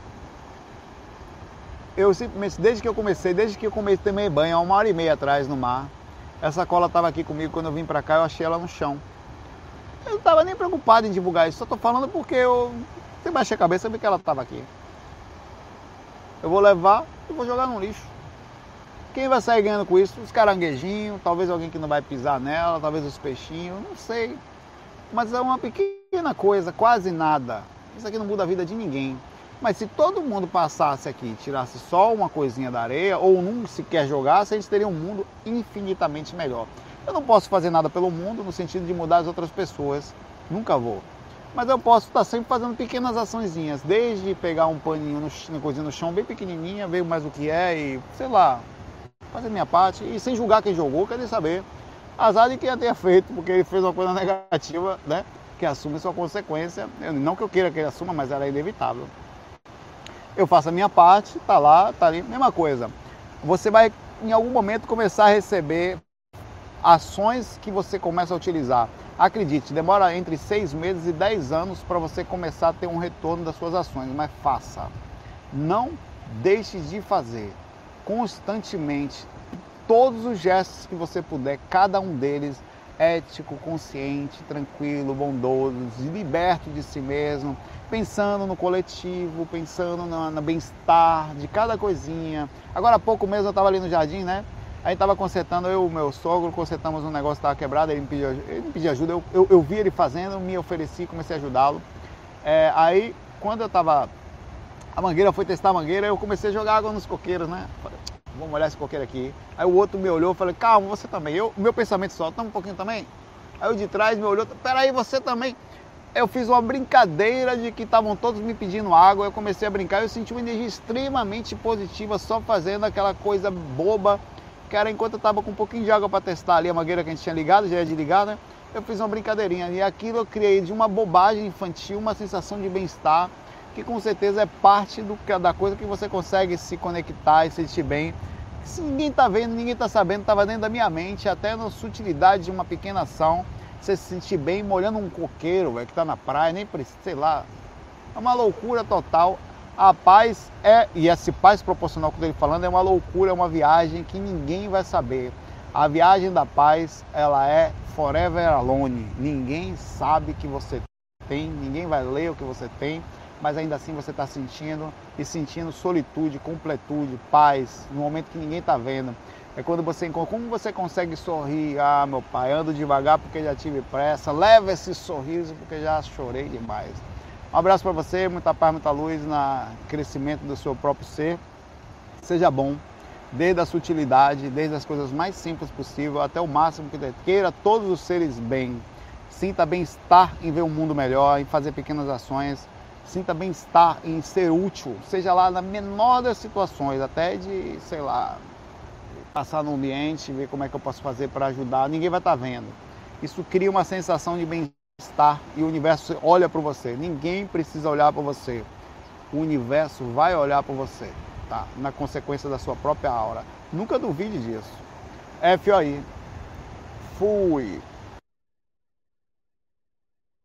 Eu desde que eu comecei, desde que eu comecei a banho, há uma hora e meia atrás no mar, essa cola estava aqui comigo, quando eu vim para cá eu achei ela no chão. Eu não estava nem preocupado em divulgar isso, só estou falando porque eu você baixei a cabeça vi que ela estava aqui. Eu vou levar e vou jogar no lixo. Quem vai sair ganhando com isso? Os caranguejinhos, talvez alguém que não vai pisar nela, talvez os peixinhos, não sei. Mas é uma pequena coisa, quase nada. Isso aqui não muda a vida de ninguém. Mas se todo mundo passasse aqui e tirasse só uma coisinha da areia, ou não sequer jogasse, a gente teria um mundo infinitamente melhor. Eu não posso fazer nada pelo mundo no sentido de mudar as outras pessoas, nunca vou. Mas eu posso estar sempre fazendo pequenas açõezinhas, desde pegar um paninho, no, uma coisinha no chão bem pequenininha, ver mais o que é e, sei lá, fazer minha parte e sem julgar quem jogou, quer saber. Azar de quem tenha feito, porque ele fez uma coisa negativa, né? Que assume sua consequência. Não que eu queira que ele assuma, mas era inevitável. Eu faço a minha parte, tá lá, tá ali, mesma coisa. Você vai em algum momento começar a receber ações que você começa a utilizar. Acredite, demora entre seis meses e dez anos para você começar a ter um retorno das suas ações, mas faça. Não deixe de fazer constantemente todos os gestos que você puder, cada um deles ético, consciente, tranquilo, bondoso, liberto de si mesmo, pensando no coletivo, pensando no, no bem-estar de cada coisinha. Agora há pouco mesmo eu estava ali no jardim, né? Aí estava consertando, eu e o meu sogro, consertamos um negócio que estava quebrado, ele me pediu, ele me pediu ajuda, eu, eu, eu, vi ele fazendo, me ofereci, comecei a ajudá-lo. É, aí, quando eu estava, a mangueira foi testar a mangueira, eu comecei a jogar água nos coqueiros, né? Falei, vou molhar esse coqueiro aqui. Aí o outro me olhou falei, calma, você também. Eu, meu pensamento só, toma um pouquinho também. Aí o de trás me olhou, peraí, você também. Eu fiz uma brincadeira de que estavam todos me pedindo água, eu comecei a brincar, eu senti uma energia extremamente positiva só fazendo aquela coisa boba, era enquanto eu estava com um pouquinho de água para testar ali a mangueira que a gente tinha ligado, já ia desligado, né? Eu fiz uma brincadeirinha e aquilo eu criei de uma bobagem infantil, uma sensação de bem-estar, que com certeza é parte do, da coisa que você consegue se conectar e se sentir bem. Se ninguém está vendo, ninguém está sabendo, estava dentro da minha mente, até na sutilidade de uma pequena ação, você se sentir bem molhando um coqueiro véio, que está na praia, nem precisa, sei lá. É uma loucura total. A paz é, e esse paz proporcional que eu estou falando, é uma loucura, é uma viagem que ninguém vai saber. A viagem da paz, ela é forever alone. Ninguém sabe que você tem, ninguém vai ler o que você tem mas ainda assim você está sentindo e sentindo solitude, completude, paz, no momento que ninguém está vendo. É quando você como você consegue sorrir, ah meu pai, ando devagar porque já tive pressa, leva esse sorriso porque já chorei demais. Um abraço para você, muita paz, muita luz no crescimento do seu próprio ser. Seja bom, desde a sutilidade, desde as coisas mais simples possível até o máximo que queira todos os seres bem. Sinta bem-estar em ver um mundo melhor, em fazer pequenas ações sinta bem-estar em ser útil, seja lá na menor das situações, até de, sei lá, passar no ambiente, ver como é que eu posso fazer para ajudar, ninguém vai estar tá vendo. Isso cria uma sensação de bem-estar e o universo olha para você. Ninguém precisa olhar para você. O universo vai olhar para você, tá? Na consequência da sua própria aura. Nunca duvide disso. FOI. Fui.